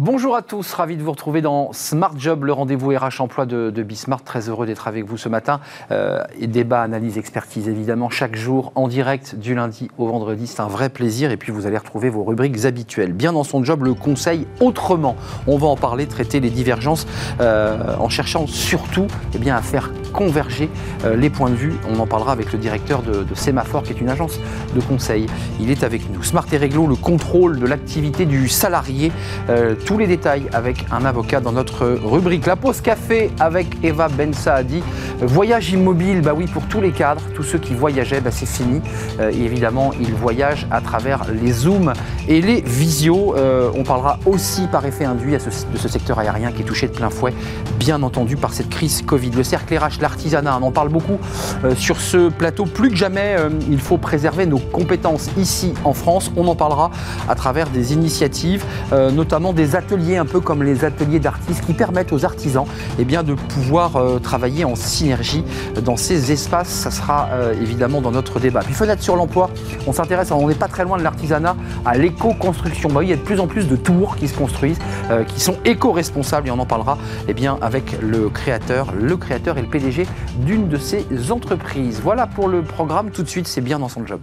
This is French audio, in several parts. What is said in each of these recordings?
Bonjour à tous, ravi de vous retrouver dans Smart Job, le rendez-vous RH emploi de, Bismart. Très heureux d'être avec vous ce matin. Euh, débat, analyse, expertise évidemment chaque jour en direct du lundi au vendredi. C'est un vrai plaisir. Et puis vous allez retrouver vos rubriques habituelles. Bien dans son job, le conseil autrement. On va en parler, traiter les divergences euh, en cherchant surtout eh bien, à faire converger euh, les points de vue. On en parlera avec le directeur de, de Sémaphore, qui est une agence de conseil. Il est avec nous. Smart et Réglo, le contrôle de l'activité du salarié. Euh, tous les détails avec un avocat dans notre rubrique. La pause café avec Eva Ben Saadi. Voyage immobile, bah oui, pour tous les cadres, tous ceux qui voyageaient, bah c'est fini. Euh, et évidemment, ils voyagent à travers les Zooms et les visios. Euh, on parlera aussi par effet induit de ce secteur aérien qui est touché de plein fouet, bien entendu, par cette crise Covid. Le cercle RH, l'artisanat, on en parle beaucoup euh, sur ce plateau. Plus que jamais, euh, il faut préserver nos compétences ici en France. On en parlera à travers des initiatives, euh, notamment des ateliers, un peu comme les ateliers d'artistes, qui permettent aux artisans eh de pouvoir euh, travailler en synergie dans ces espaces. Ça sera euh, évidemment dans notre débat. Puis fenêtre sur l'emploi, on s'intéresse, on n'est pas très loin de l'artisanat, à l'éco-construction. Bah il y a de plus en plus de tours qui se construisent, euh, qui sont éco-responsables, et on en parlera eh avec le créateur, le créateur et le PDG d'une de ces entreprises. Voilà pour le programme. Tout de suite, c'est bien dans son job.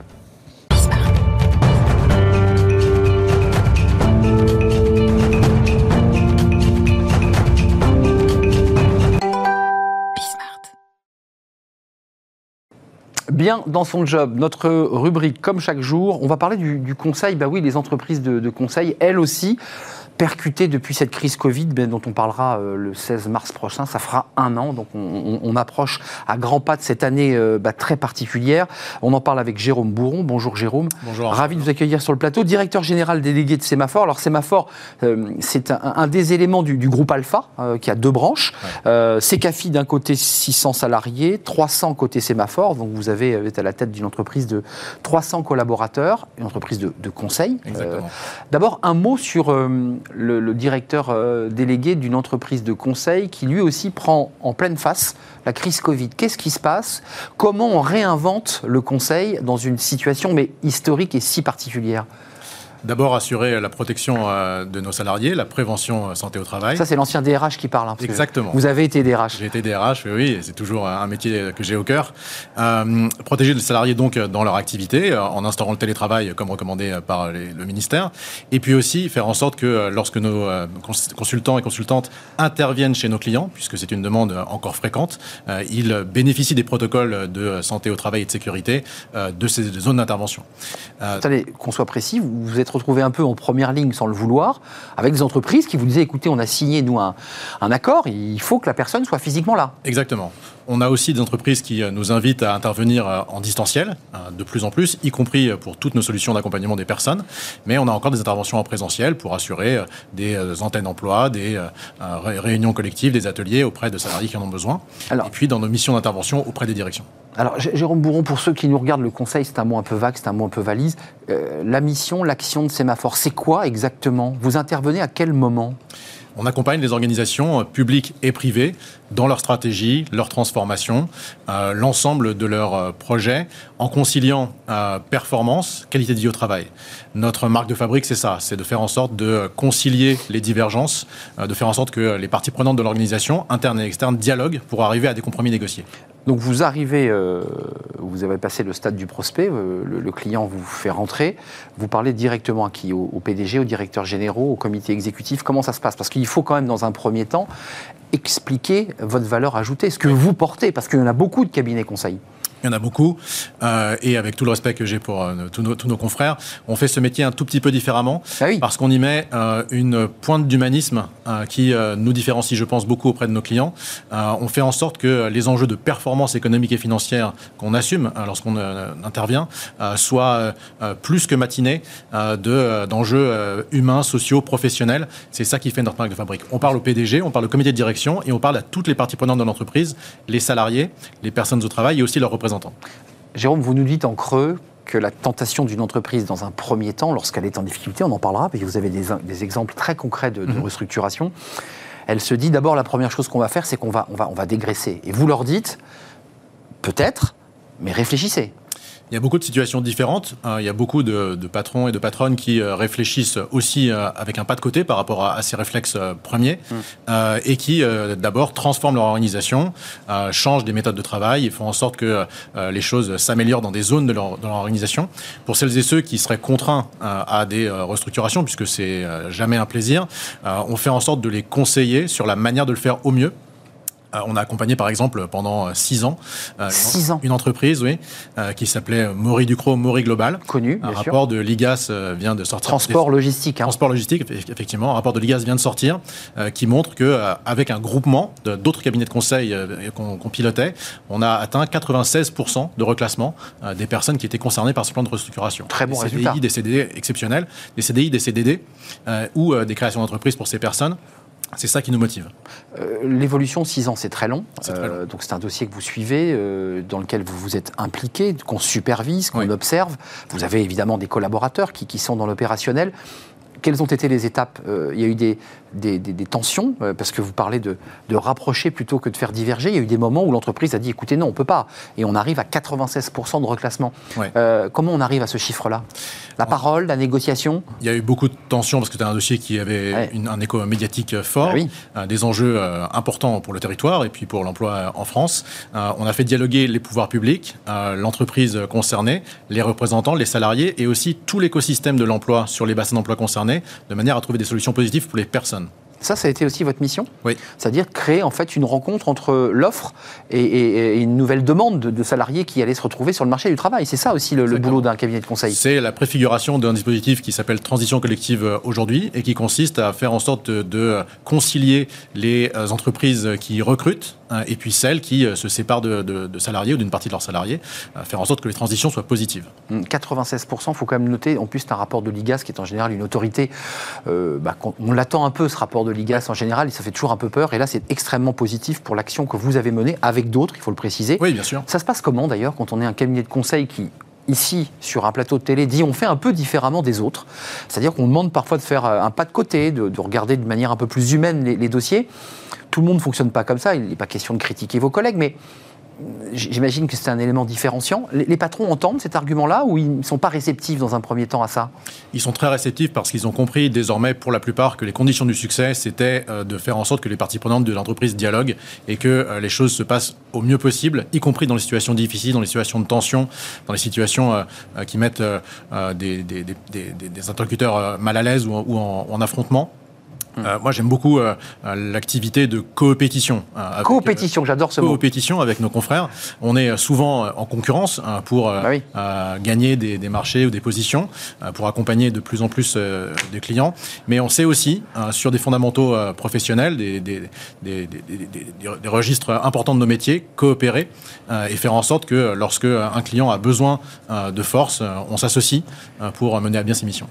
Bien dans son job, notre rubrique, comme chaque jour, on va parler du, conseil. Bah oui, les entreprises de conseil, elles aussi, percutées depuis cette crise Covid, ben, dont on parlera euh, le 16 mars prochain. Ça fera un an, donc on, on- on approche à grands pas de cette année euh, bah, très particulière. On en parle avec Jérôme Bourron. Bonjour Jérôme. Bonjour. Ravi de vous accueillir sur le plateau. Directeur général délégué de Sémaphore. Alors Sémaphore, euh, c'est un, un des éléments du, du groupe Alpha, euh, qui a deux branches. Euh, Secafi d'un côté 600 salariés, 300 côté Sémaphore. Donc vous avez vous êtes à la tête d'une entreprise de 300 collaborateurs, une entreprise de, de conseil. Exactement. Euh, D'abord un mot sur euh, le, directeur euh, délégué d'une entreprise de conseil qui lui aussi prend en pleine face la crise Covid. Qu'est-ce qui se passe? Comment on réinvente le conseil dans une situation mais historique et si particulière? D'abord, assurer la protection euh, de nos salariés, la prévention euh, santé au travail. Ça c'est l'ancien DRH qui parle. hein, parce que Exactement. Vous avez été DRH. J'ai été DRH, oui, c'est toujours un métier que j'ai au cœur. Euh, protéger les salariés donc dans leur activité, euh, en instaurant le télétravail comme recommandé euh, par les- le ministère, et puis aussi faire en sorte que euh, lorsque nos euh, cons- consultants et consultantes interviennent chez nos clients, puisque c'est une demande euh, encore fréquente, euh, ils bénéficient des protocoles de santé au travail et de sécurité euh, de ces zones d'intervention. Euh, Attendez, qu'on soit précis, vous êtes retrouvé un peu en première ligne sans le vouloir, avec des entreprises qui vous disaient écoutez, on a signé nous un, un accord, il faut que la personne soit physiquement là. Exactement. On a aussi des entreprises qui euh, nous invitent à intervenir euh, en distanciel, euh, de plus en plus, y compris pour toutes nos solutions d'accompagnement des personnes. Mais on a encore des interventions en présentiel pour assurer des antennes d'emploi, des ré- réunions collectives, des ateliers auprès de salariés qui en ont besoin. Alors- Et puis dans nos missions d'intervention auprès des directions. Alors, Jérôme Bourron, pour ceux qui nous regardent, le conseil, c'est un mot un peu vague, c'est un mot un peu valise. Euh, la mission, l'action de Sémaphore, c'est quoi exactement? Vous intervenez à quel moment? On accompagne les organisations euh, publiques et privées dans leur stratégie, leur transformation, euh, l'ensemble de leurs euh, projets, en conciliant performance, qualité de vie au travail. Notre marque de fabrique, c'est ça, c'est de faire en sorte de concilier les divergences, de faire en sorte que les parties prenantes de l'organisation, internes et externes, dialoguent pour arriver à des compromis négociés. Donc vous arrivez, euh, vous avez passé le stade du prospect, euh, le, client vous fait rentrer, vous parlez directement à qui? Au, PDG, au directeur généraux, au comité exécutif, comment ça se passe? Parce qu'il faut quand même dans un premier temps expliquer votre valeur ajoutée, ce que vous portez, parce qu'il y en a beaucoup de cabinets conseils. Il y en a beaucoup. Euh, et avec tout le respect que j'ai pour euh, tous, nos, tous nos confrères, on fait ce métier un tout petit peu différemment. Ah oui. Parce qu'on y met euh, une pointe d'humanisme qui nous différencie, je pense, beaucoup auprès de nos clients. On fait en sorte que les enjeux de performance économique et financière qu'on assume lorsqu'on intervient soient plus que matinés de, d'enjeux humains, sociaux, professionnels. C'est ça qui fait notre marque de fabrique. On parle au PDG, on parle au comité de direction et on parle à toutes les parties prenantes de l'entreprise, les salariés, les personnes au travail et aussi leurs représentants. Jérôme, vous nous dites en creux que la tentation d'une entreprise, dans un premier temps, lorsqu'elle est en difficulté, on en parlera, parce que vous avez des, des exemples très concrets de, de restructuration, elle se dit d'abord la première chose qu'on va faire, c'est qu'on va, on va, on va dégraisser. Et vous leur dites, peut-être, mais réfléchissez. Il y a beaucoup de situations différentes. il y a beaucoup de, patrons et de patronnes qui réfléchissent aussi avec un pas de côté par rapport à, ces réflexes premiers mm. et qui d'abord transforment leur organisation, changent des méthodes de travail et font en sorte que les choses s'améliorent dans des zones de leur, de leur, organisation. Pour celles et ceux qui seraient contraints à des restructurations, puisque c'est jamais un plaisir, on fait en sorte de les conseiller sur la manière de le faire au mieux. Euh, on a accompagné par exemple pendant six ans, euh, six ans. une entreprise oui, euh, qui s'appelait Maury Ducrot, Maury Global. Connu, Un rapport de l'IGAS vient de sortir. Transport logistique. Hein. Transport logistique, effectivement. Un rapport de l'IGAS vient de sortir qui montre qu'avec un groupement d'autres cabinets de conseil qu'on pilotait, on a atteint 96% de reclassement des personnes qui étaient concernées par ce plan de restructuration. Très bon des résultat. CDI, des CDD exceptionnels, des CDI, des CDD ou des créations d'entreprises pour ces personnes. C'est ça qui nous motive. Euh, l'évolution, 6 ans, c'est très long. Euh, donc c'est un dossier que vous suivez, euh, dans lequel vous vous êtes impliqué, qu'on supervise, qu'on observe. Vous avez évidemment des collaborateurs qui, qui sont dans l'opérationnel. Quelles ont été les étapes? Il y a eu des, des, tensions, euh, parce que vous parlez de, rapprocher plutôt que de faire diverger. Il y a eu des moments où l'entreprise a dit écoutez, non, on ne peut pas. Et on arrive à 96% de reclassement. Euh, comment on arrive à ce chiffre-là? La parole, la négociation? Il y a eu beaucoup de tensions parce que c'était un dossier qui avait un écho médiatique fort, ah des enjeux euh, importants pour le territoire et puis pour l'emploi en France. on a fait dialoguer les pouvoirs publics, l'entreprise concernée, les représentants, les salariés et aussi tout l'écosystème de l'emploi sur les bassins d'emploi concernés, de manière à trouver des solutions positives pour les personnes. Ça, ça a été aussi votre mission Oui. C'est-à-dire créer en fait une rencontre entre l'offre et, une nouvelle demande de, salariés qui allaient se retrouver sur le marché du travail. C'est ça aussi le, boulot d'un cabinet de conseil. C'est la préfiguration d'un dispositif qui s'appelle Transition collective euh, aujourd'hui et qui consiste à faire en sorte de concilier les euh, entreprises qui recrutent et puis celles qui euh, se séparent de, salariés ou d'une partie de leurs salariés, faire en sorte que les transitions soient positives. 96%, il faut quand même noter, en plus c'est un rapport de l'IGAS qui est en général une autorité, bah, on l'attend un peu ce rapport de l'IGAS en général, ça fait toujours un peu peur. Et là, c'est extrêmement positif pour l'action que vous avez menée avec d'autres, il faut le préciser. Oui, bien sûr. Ça se passe comment d'ailleurs quand on est un cabinet de conseil qui ici, sur un plateau de télé, dit on fait un peu différemment des autres. C'est-à-dire qu'on demande parfois de faire euh, un pas de côté, de, regarder de manière un peu plus humaine les, les dossiers. Tout le monde ne fonctionne pas comme ça, il n'est pas question de critiquer vos collègues, mais J'imagine que c'est un élément différenciant. Les, patrons entendent cet argument-là ou ils ne sont pas réceptifs dans un premier temps à ça? Ils sont très réceptifs parce qu'ils ont compris désormais pour la plupart que les conditions du succès, c'était euh, de faire en sorte que les parties prenantes de l'entreprise dialoguent et que euh, les choses se passent au mieux possible, y compris dans les situations difficiles, dans les situations de tension, dans les situations euh, qui mettent des, interlocuteurs mal à l'aise ou, en affrontement. Euh, moi, j'aime beaucoup euh, l'activité de coopétition. Euh, coopétition, j'adore ce mot. Coopétition avec nos confrères. On est souvent en concurrence pour bah gagner des, marchés ou des positions, pour accompagner de plus en plus des clients. Mais on sait aussi, sur des fondamentaux professionnels, des, des, registres importants de nos métiers, coopérer et faire en sorte que lorsque un client a besoin de force, on s'associe pour mener à bien ses missions.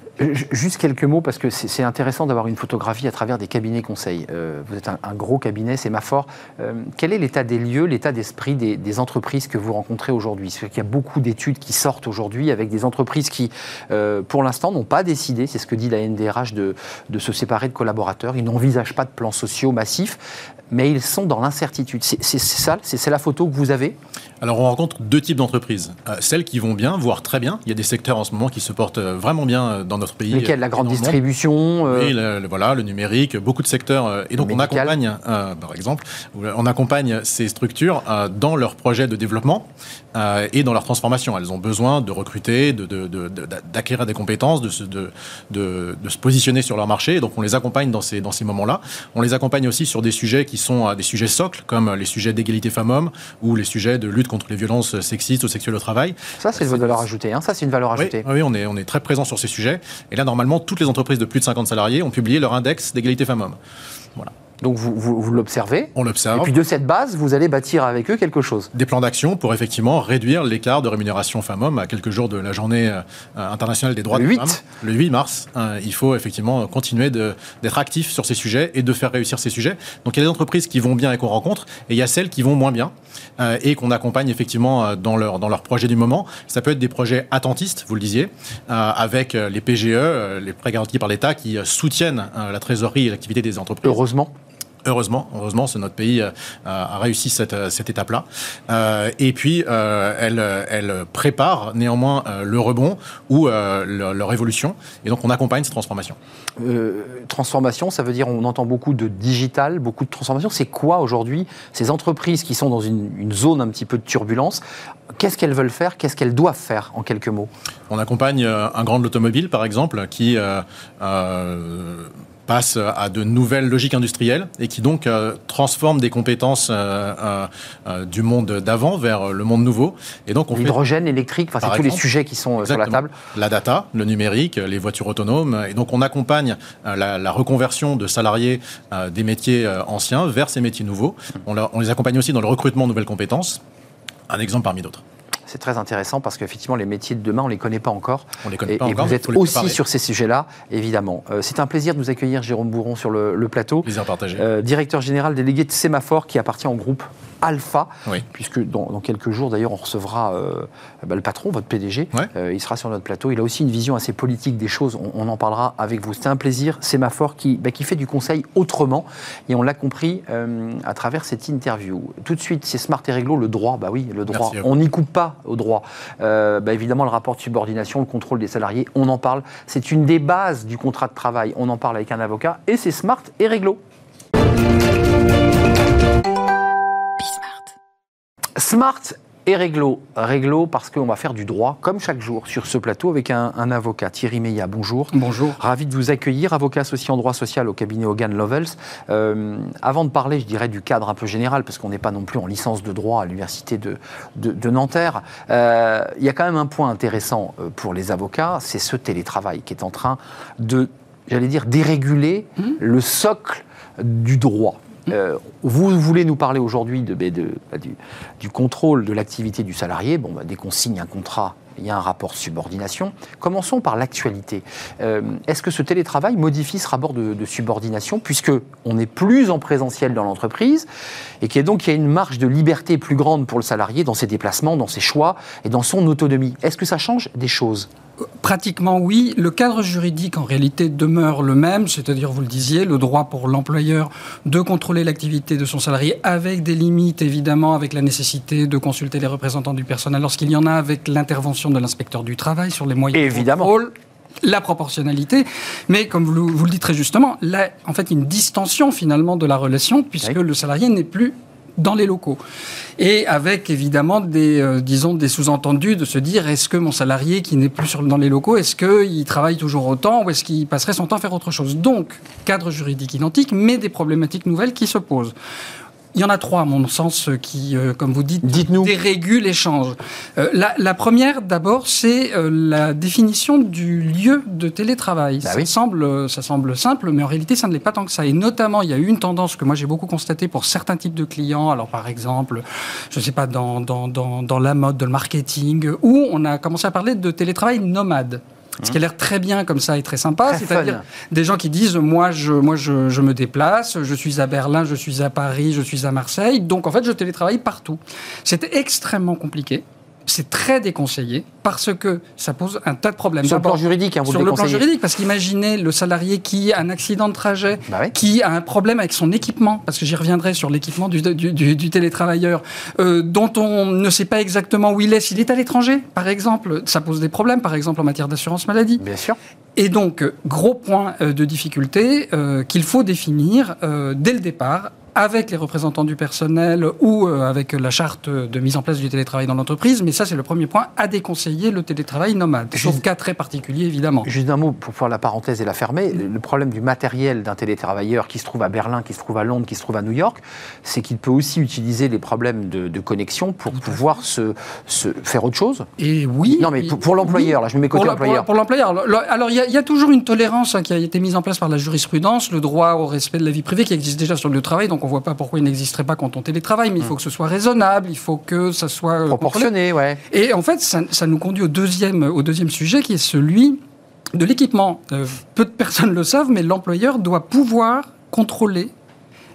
Juste quelques mots, parce que c'est intéressant d'avoir une photographie travers des cabinets conseils. Euh, vous êtes un, gros cabinet, c'est ma fort. Euh, quel est l'état des lieux, l'état d'esprit des, entreprises que vous rencontrez aujourd'hui? Il y a beaucoup d'études qui sortent aujourd'hui avec des entreprises qui, euh, pour l'instant, n'ont pas décidé, c'est ce que dit la NDRH, de se séparer de collaborateurs. Ils n'envisagent pas de plans sociaux massifs mais ils sont dans l'incertitude. C'est ça, c'est la photo que vous avez? Alors on rencontre deux types d'entreprises. Euh, celles qui vont bien, voire très bien. Il y a des secteurs en ce moment qui se portent euh, vraiment bien euh, dans notre pays. Lesquels La grande distribution Oui, le, voilà, le numérique, beaucoup de secteurs. et donc on accompagne, par exemple, on accompagne ces structures dans leurs projets de développement et dans leur transformation. Elles ont besoin de recruter, d'acquérir des compétences, de se, de, se positionner sur leur marché. Donc on les accompagne dans ces, dans ces moments-là. On les accompagne aussi sur des sujets qui sont des sujets socles, comme les sujets d'égalité femmes-hommes ou les sujets de lutte contre les violences sexistes ou sexuelles au travail. Ça, c'est une valeur ajoutée. Hein. Ça, c'est une valeur ajoutée. Oui, on, est, on est très présent sur ces sujets. Et là, normalement, toutes les entreprises de plus de 50 salariés ont publié leur index d'égalité femmes-hommes. Voilà. Donc vous, vous, l'observez. On l'observe. Et puis de cette base, vous allez bâtir avec eux quelque chose. Des plans d'action pour effectivement réduire l'écart de rémunération femmes-hommes à quelques jours de la journée euh, internationale des droits le des 8. femmes. Le 8 mars. Euh, il faut effectivement continuer d'être actif sur ces sujets et de faire réussir ces sujets. Donc il y a des entreprises qui vont bien et qu'on rencontre, et il y a celles qui vont moins bien euh, et qu'on accompagne effectivement dans leur, dans leur projet du moment. Ça peut être des projets attentistes, vous le disiez, avec les PGE, les prêts garantis par l'État, qui soutiennent la trésorerie et l'activité des entreprises. Heureusement Heureusement, heureusement, c'est notre pays a réussi cette, cette étape-là. et puis, elle, elle prépare néanmoins le rebond ou leur, évolution. Et donc, on accompagne cette transformation. transformation, ça veut dire, on entend beaucoup de digital, beaucoup de transformation. C'est quoi aujourd'hui ces entreprises qui sont dans une, une zone un petit peu de turbulence? Qu'est-ce qu'elles veulent faire? Qu'est-ce qu'elles doivent faire, en quelques mots? On accompagne un grand de l'automobile, par exemple, qui passe à de nouvelles logiques industrielles et qui donc euh, transforme des compétences euh, euh, du monde d'avant vers le monde nouveau. Et donc l'hydrogène, électrique, enfin c'est tous les sujets qui sont sur la table. La data, le numérique, les voitures autonomes. Et donc on accompagne la, reconversion de salariés des métiers anciens vers ces métiers nouveaux. On, on les accompagne aussi dans le recrutement de nouvelles compétences. Un exemple parmi d'autres c'est très intéressant parce qu'effectivement, les métiers de demain, on ne les connaît pas encore. On les connaît et, pas et vous êtes aussi sur ces sujets-là, évidemment. Euh, c'est un plaisir de vous accueillir, Jérôme Bourron, sur le, plateau. Plaisir partagé. Euh, directeur général délégué de Sémaphore, qui appartient au groupe Alpha, puisque dans, quelques jours, d'ailleurs, on recevra euh, bah, le patron, votre PDG. Euh, il sera sur notre plateau. Il a aussi une vision assez politique des choses. On, en parlera avec vous. C'est un plaisir. Sémaphore qui, bah, qui fait du conseil autrement. Et on l'a compris euh, à travers cette interview. Tout de suite, c'est Smart et Réglo, le droit. Bah oui, le droit. On n'y coupe pas au droit. Bah, évidemment, le rapport de subordination, le contrôle des salariés, on en parle. C'est une des bases du contrat de travail. On en parle avec un avocat. Et c'est Smart et Réglo. Smart et Réglo. Réglo parce qu'on va faire du droit, comme chaque jour, sur ce plateau avec un, avocat. Thierry Meillat, bonjour. Bonjour. Ravi de vous accueillir, avocat associé en droit social au cabinet Hogan Lovells. Euh, avant de parler, je dirais, du cadre un peu général, parce qu'on n'est pas non plus en licence de droit à l'université de, de, Nanterre, euh, il y a quand même un point intéressant euh, pour les avocats, c'est ce télétravail qui est en train de, j'allais dire, déréguler mmh. le socle du droit. Euh, vous voulez nous parler aujourd'hui de, bah, du, contrôle de l'activité du salarié. Bon, bah, dès qu'on signe un contrat, il y a un rapport subordination. Commençons par l'actualité. Euh, est-ce que ce télétravail modifie ce rapport de, subordination, puisque on est plus en présentiel dans l'entreprise, et qu'il y a donc une marge de liberté plus grande pour le salarié dans ses déplacements, dans ses choix et dans son autonomie? Est-ce que ça change des choses? Pratiquement oui. Le cadre juridique en réalité demeure le même, c'est-à-dire, vous le disiez, le droit pour l'employeur de contrôler l'activité de son salarié avec des limites, évidemment, avec la nécessité de consulter les représentants du personnel lorsqu'il y en a, avec l'intervention de l'inspecteur du travail sur les moyens évidemment. de contrôle la proportionnalité, mais comme vous, le dites très justement, là, en fait, une distension finalement de la relation, puisque le salarié n'est plus dans les locaux. Et avec évidemment des, euh, disons, des sous-entendus de se dire est-ce que mon salarié qui n'est plus dans les locaux, est-ce qu'il travaille toujours autant ou est-ce qu'il passerait son temps à faire autre chose? Donc, cadre juridique identique, mais des problématiques nouvelles qui se posent. Il y en a trois, à mon sens, qui, euh, comme vous dites, dérégulent l'échange. Euh, la, première, d'abord, c'est euh, la définition du lieu de télétravail. Bah ça, semble, ça semble simple, mais en réalité, ça ne l'est pas tant que ça. Et notamment, il y a eu une tendance que moi j'ai beaucoup constatée pour certains types de clients. Alors, par exemple, je ne sais pas, dans, dans, dans, dans la mode, dans le marketing, où on a commencé à parler de télétravail nomade. Ce qui a l'air très bien comme ça et très sympa, c'est-à-dire des gens qui disent moi, je, moi je, je, me déplace, je suis à Berlin, je suis à Paris, je suis à Marseille, donc en fait je télétravaille partout. C'était extrêmement compliqué c'est très déconseillé parce que ça pose un tas de problèmes. Sur le plan juridique, hein, vous Sur le, plan juridique, parce qu'imaginez le salarié qui a un accident de trajet, bah qui a un problème avec son équipement, parce que j'y reviendrai sur l'équipement du, du, télétravailleur, euh, dont on ne sait pas exactement où il est, s'il est à l'étranger, par exemple. Ça pose des problèmes, par exemple, en matière d'assurance maladie. Bien sûr. Et donc, gros point euh, de difficulté euh, qu'il faut définir dès le départ avec les représentants du personnel ou euh, avec la charte de mise en place du télétravail dans l'entreprise. Mais ça, c'est le premier point, à déconseiller le télétravail nomade. Sauf cas très particulier, évidemment. Juste un mot pour faire la parenthèse et la fermer. Le problème du matériel d'un télétravailleur qui se trouve à Berlin, qui se trouve à Londres, qui se trouve à New York, c'est qu'il peut aussi utiliser les problèmes de, connexion pour pouvoir se, se, faire autre chose. Et oui. Non, mais pour, l'employeur, là, je me mets côté employeur. Pour, l'employeur. Alors, il y, a toujours une tolérance hein, qui a été mise en place par la jurisprudence, le droit au respect de la vie privée qui existe déjà sur le travail. Donc, on ne voit pas pourquoi il n'existerait pas quand on télétravaille, mais il faut hmm. que ce soit raisonnable, il faut que ça soit euh, proportionné, ouais. Et en fait, ça, nous conduit au deuxième, au deuxième sujet, qui est celui de l'équipement. Euh, peu de personnes le savent, mais l'employeur doit pouvoir contrôler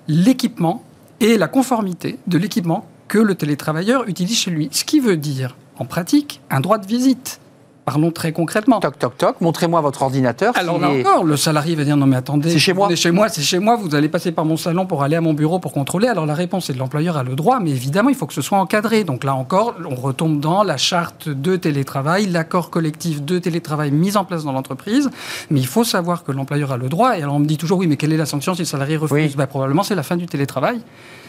l'équipement et la conformité de l'équipement que le télétravailleur utilise chez lui. Ce qui veut dire, en pratique, un droit de visite Parlons très concrètement. Toc, toc, toc, montrez-moi votre ordinateur. Alors là encore, le salarié va dire non mais attendez, c'est chez moi. chez moi, c'est chez moi, vous allez passer par mon salon pour aller à mon bureau pour contrôler. Alors la réponse est de l'employeur a le droit, mais évidemment il faut que ce soit encadré. Donc là encore, on retombe dans la charte de télétravail, l'accord collectif de télétravail mis en place dans l'entreprise. Mais il faut savoir que l'employeur a le droit. Et alors on me dit toujours oui, mais quelle est la sanction si le salarié refuse? Ben, Probablement c'est la fin du télétravail.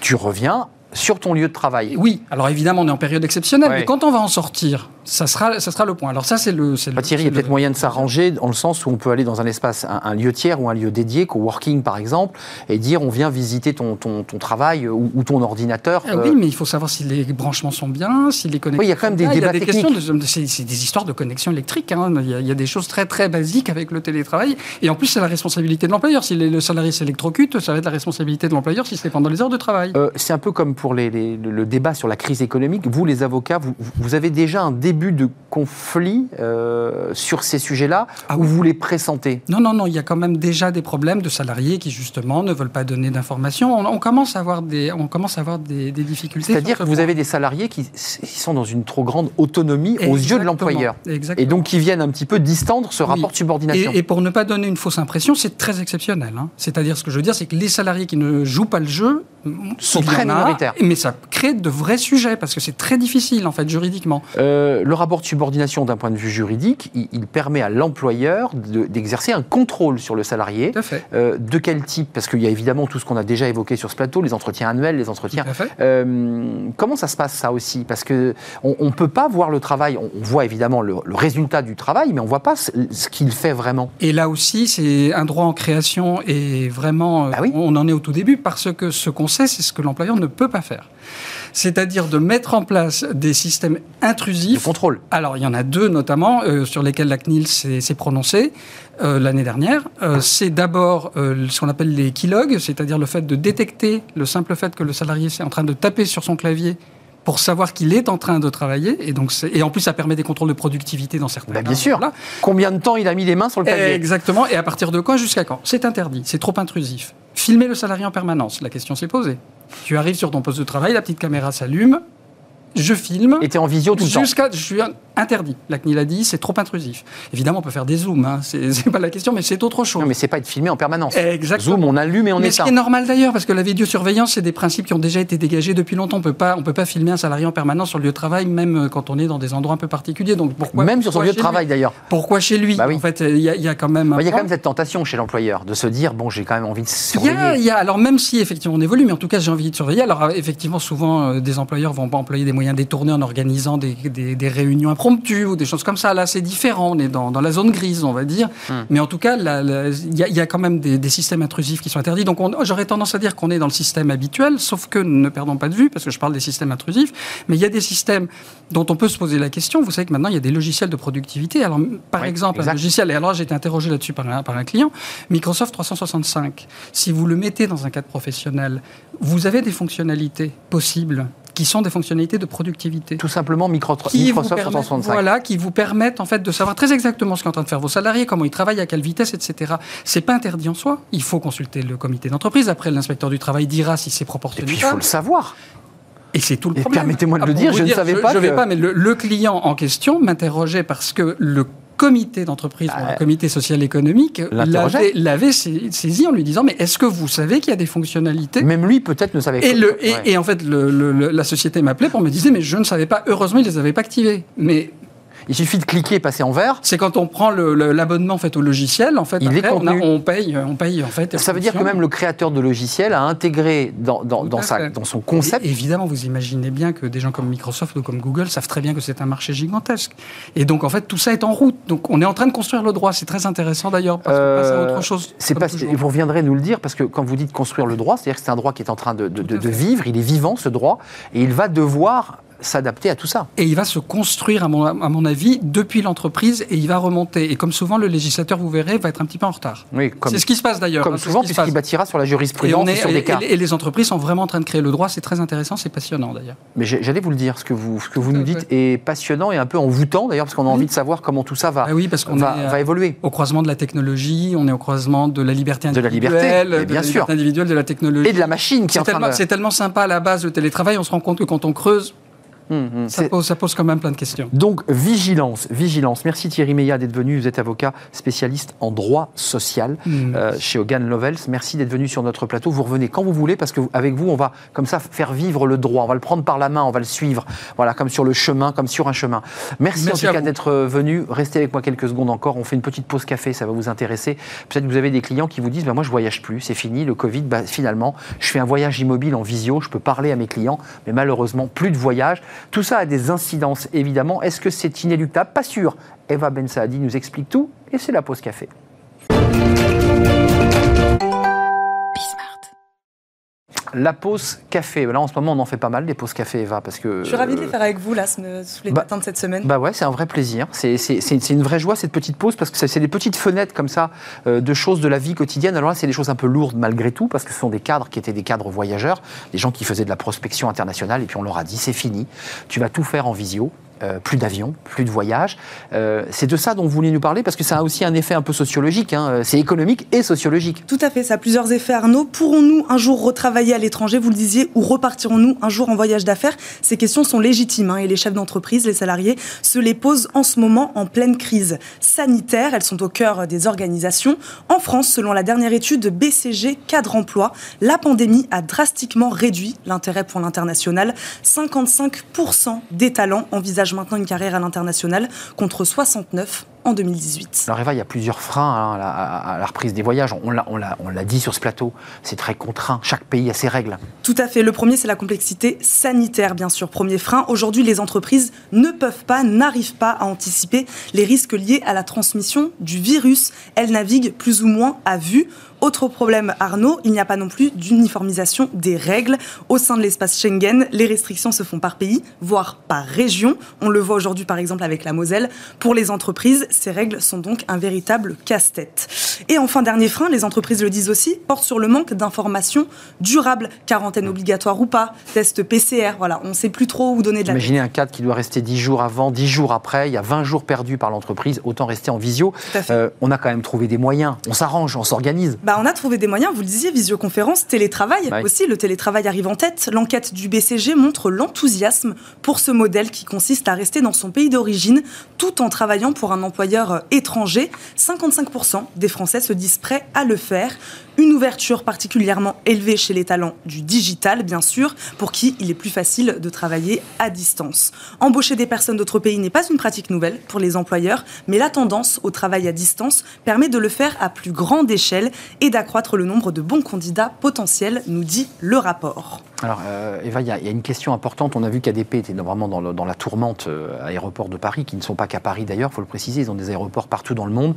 Tu reviens sur ton lieu de travail. Oui, alors évidemment, on est en période exceptionnelle, mais quand on va en sortir, ça sera, ça sera le point. Alors ça, c'est le... Bah, Thierry, il y a peut-être moyen de s'arranger dans le sens où on peut aller dans un espace, un, lieu tiers ou un lieu dédié, coworking par exemple, et dire on vient visiter ton, ton, ton travail ou, ton ordinateur. Ah oui, mais il faut savoir si les branchements sont bien, si les connexions. Oui, il y a quand même des débats des questions. c'est des histoires de connexion électrique. Hein. Il, y a, des choses très très basiques avec le télétravail. Et en plus, c'est la responsabilité de l'employeur. Si le salarié s'électrocute, ça va être la responsabilité de l'employeur si c'est pendant les heures de travail. Euh, c'est un peu comme pour les, le débat sur la crise économique. Vous, les avocats, vous, vous avez déjà un début de conflit euh, sur ces sujets-là ah ou vous les pressentez? Non, non, non. Il y a quand même déjà des problèmes de salariés qui, justement, ne veulent pas donner d'informations. On, commence à avoir des, on commence à avoir des, difficultés. C'est-à-dire que vous avez des salariés qui, sont dans une trop grande autonomie aux yeux de l'employeur. Et donc qui viennent un petit peu distendre ce rapport de subordination. Et, pour ne pas donner une fausse impression, c'est très exceptionnel. Hein. C'est-à-dire, ce que je veux dire, c'est que les salariés qui ne jouent pas le jeu sont très minoritaires. Mais ça crée de vrais sujets parce que c'est très difficile, en fait, juridiquement. Euh, le rapport de subordination, d'un point de vue juridique, il, permet à l'employeur d'exercer un contrôle sur le salarié. Euh, de quel type Parce qu'il y a évidemment tout ce qu'on a déjà évoqué sur ce plateau, les entretiens annuels, les entretiens. Euh, comment ça se passe, ça aussi? Parce qu'on ne peut pas voir le travail. On, voit évidemment le, résultat du travail, mais on ne voit pas ce, qu'il fait vraiment. Et là aussi, c'est un droit en création et vraiment, bah on en est au tout début parce que ce qu'on sait, c'est ce que l'employeur ne peut pas faire c'est-à-dire de mettre en place des systèmes intrusifs. De contrôle. Alors, il y en a deux notamment euh, sur lesquels la CNIL s'est prononcée euh, l'année dernière. Euh, c'est d'abord ce qu'on appelle les keylogs, c'est-à-dire le fait de détecter le simple fait que le salarié est en train de taper sur son clavier pour savoir qu'il est en train de travailler. Et, donc et en plus, ça permet des contrôles de productivité dans certains cas. Bien sûr. Là. Combien de temps il a mis les mains sur le clavier Exactement. Et à partir de quand? Jusqu'à quand? C'est interdit. C'est trop intrusif. Filmer le salarié en permanence. La question s'est posée. Tu arrives sur ton poste de travail, la petite caméra s'allume, je filme. Et en visio tout le temps Jusqu'à. Je suis interdit. La CNIL a dit, c'est trop intrusif. Évidemment, on peut faire des zooms, hein. c'est pas la question, mais c'est autre chose. Non, mais c'est pas être filmé en permanence. Exactement. Zoom, on allume et on mais éteint. Ce qui est normal d'ailleurs, parce que la vidéosurveillance, c'est des principes qui ont déjà été dégagés depuis longtemps. On peut pas, on peut pas filmer un salarié en permanence sur le lieu de travail, même euh, quand on est dans des endroits un peu particuliers. Donc pourquoi Même sur son lieu de travail d'ailleurs. Pourquoi chez lui bah oui. En fait, il y, a quand même. Il y a quand même cette tentation chez l'employeur de se dire bon, j'ai quand même envie de surveiller. Il y, a, alors même si effectivement on évolue, mais en tout cas j'ai envie de surveiller. Alors euh, effectivement, souvent euh, des employeurs vont pas employer des moyens détournés en organisant des, des, des réunions impromptues ou des choses comme ça. Là, c'est différent. On est dans, la zone grise, on va dire. Hmm. Mais en tout cas, il y, a quand même des, systèmes intrusifs qui sont interdits. Donc, j'aurais tendance à dire qu'on est dans le système habituel, sauf que ne perdons pas de vue, parce que je parle des systèmes intrusifs. Mais il y a des systèmes dont on peut se poser la question. Vous savez que maintenant, il y a des logiciels de productivité. Alors, par exemple, un logiciel, et alors j'ai été interrogé là-dessus par un, par un client, Microsoft 365. Si vous le mettez dans un cadre professionnel, vous avez des fonctionnalités possibles qui sont des fonctionnalités de productivité. Tout simplement Microsoft 365. Voilà, qui vous permettent en fait de savoir très exactement ce qu'ont en train de faire vos salariés, comment ils travaillent, à quelle vitesse, etc. C'est pas interdit en soi. Il faut consulter le comité d'entreprise. Après, l'inspecteur du travail dira si c'est proportionné. Et puis il faut le savoir. Et c'est tout le problème. Permettez-moi de le ah, dire, je ne savais pas. Je ne vais pas, mais le client en question m'interrogeait parce que le comité d'entreprise, le bah, comité social économique, l'avait saisi en lui disant Mais est-ce que vous savez qu'il y a des fonctionnalités? Même lui, peut-être, ne savait pas. Et, et, en fait, la société m'appelait pour me dire Mais je ne savais pas. Heureusement, ils ne les avaient pas activés. Mais il suffit de cliquer et passer en vert. C'est quand on prend l'abonnement fait, au logiciel, en fait, il après, on, paye, on paye en fait. Ça veut dire que même le créateur de logiciel a intégré dans, dans, dans, dans son concept. évidemment, vous imaginez bien que des gens comme Microsoft ou comme Google savent très bien que c'est un marché gigantesque. Et donc, en fait, tout ça est en route. Donc, on est en train de construire le droit. C'est très intéressant d'ailleurs, parce qu'on passe à autre chose. C'est pas, vous reviendrez nous le dire, parce que quand vous dites construire le droit, c'est-à-dire que c'est un droit qui est en train de, de, de vivre, il est vivant ce droit, et il va devoir s'adapter à tout ça. Et il va se construire, à mon, à mon avis, depuis l'entreprise et il va remonter. Et comme souvent, le législateur, vous verrez, va être un petit peu en retard. Oui, c'est ce qui se passe d'ailleurs. Comme souvent, puisqu'il bâtira sur la jurisprudence et, sur des cas. Et, les entreprises sont vraiment en train de créer le droit. C'est très intéressant, c'est passionnant d'ailleurs. Mais j'allais vous le dire, ce que vous, ce que vous nous dites est passionnant et un peu envoûtant d'ailleurs, parce qu'on a envie de savoir comment tout ça va, ah oui, parce qu'on va, va, évoluer. Au croisement de la technologie, on est au croisement de la liberté individuelle. De la liberté, bien sûr. individuelle, de la technologie. Et de la machine qui est, est tellement, C'est tellement sympa à la base, le télétravail. On se rend compte que quand on creuse, Hum, hum. Ça, pose, quand même plein de questions. Donc, vigilance, vigilance. Merci Thierry Meillat d'être venu. Vous êtes avocat spécialiste en droit social hum. euh, chez Hogan Lovells. Merci d'être venu sur notre plateau. Vous revenez quand vous voulez parce qu'avec vous, on va comme ça faire vivre le droit. On va le prendre par la main, on va le suivre. Voilà, comme sur le chemin, comme sur un chemin. Merci, en tout cas d'être venu. Restez avec moi quelques secondes encore. On fait une petite pause café, ça va vous intéresser. Peut-être que vous avez des clients qui vous disent bah, Moi, je voyage plus, c'est fini, le Covid, bah, finalement, je fais un voyage immobile en visio, je peux parler à mes clients, mais malheureusement, plus de voyage. Tout ça a des incidences, évidemment. Est-ce que c'est inéluctable? Pas sûr. Eva Ben Saadi nous explique tout et c'est la pause café. La pause café. Là, en ce moment, on en fait pas mal, des pauses café, Eva, parce que... Je suis ravie de les faire avec vous, là, sous les bah, matins de cette semaine. Bah ouais, c'est un vrai plaisir. C'est une vraie joie, cette petite pause, parce que c'est des petites fenêtres, comme ça, euh, de choses de la vie quotidienne. Alors là, c'est des choses un peu lourdes, malgré tout, parce que ce sont des cadres qui étaient des cadres voyageurs, des gens qui faisaient de la prospection internationale, et puis on leur a dit, c'est fini, tu vas tout faire en visio, euh, plus d'avions, plus de voyages. Euh, c'est de ça dont vous voulez nous parler parce que ça a aussi un effet un peu sociologique. Hein. C'est économique et sociologique. Tout à fait, ça a plusieurs effets. Arnaud, pourrons-nous un jour retravailler à l'étranger, vous le disiez, ou repartirons-nous un jour en voyage d'affaires? Ces questions sont légitimes hein, et les chefs d'entreprise, les salariés, se les posent en ce moment en pleine crise sanitaire. Elles sont au cœur des organisations. En France, selon la dernière étude de BCG Cadre Emploi, la pandémie a drastiquement réduit l'intérêt pour l'international. 55% des talents envisagent maintenant une carrière à l'international contre 69 en 2018. Alors Eva, il y a plusieurs freins hein, à, la, reprise des voyages. On l'a dit sur ce plateau, c'est très contraint. Chaque pays a ses règles. Tout à fait. Le premier, c'est la complexité sanitaire, bien sûr. Premier frein. Aujourd'hui, les entreprises ne peuvent pas, n'arrivent pas à anticiper les risques liés à la transmission du virus. Elles naviguent plus ou moins à vue. Autre problème, Arnaud, il n'y a pas non plus d'uniformisation des règles. Au sein de l'espace Schengen, les restrictions se font par pays, voire par région. On le voit aujourd'hui par exemple avec la Moselle. Pour les entreprises, ces règles sont donc un véritable casse-tête. Et enfin, dernier frein, les entreprises le disent aussi, porte sur le manque d'informations durables. Quarantaine obligatoire ou pas, test PCR, voilà, on ne sait plus trop où donner de la Imaginez un cadre qui doit rester 10 jours avant, 10 jours après, il y a 20 jours perdus par l'entreprise, autant rester en visio. Euh, on a quand même trouvé des moyens, on s'arrange, on s'organise. Bah, on a trouvé des moyens, vous le disiez, visioconférence, télétravail aussi. Le télétravail arrive en tête. L'enquête du BCG montre l'enthousiasme pour ce modèle qui consiste à rester dans son pays d'origine tout en travaillant pour un employeur étranger. 55% des Français se disent prêts à le faire. Une ouverture particulièrement élevée chez les talents du digital, bien sûr, pour qui il est plus facile de travailler à distance. Embaucher des personnes d'autres pays n'est pas une pratique nouvelle pour les employeurs, mais la tendance au travail à distance permet de le faire à plus grande échelle et d'accroître le nombre de bons candidats potentiels, nous dit le rapport. Alors, euh, Eva, il y, a une question importante. On a vu qu'ADP était vraiment dans, la tourmente euh, aéroport de Paris, qui ne sont pas qu'à Paris d'ailleurs, il faut le préciser. Ils ont des aéroports partout dans le monde.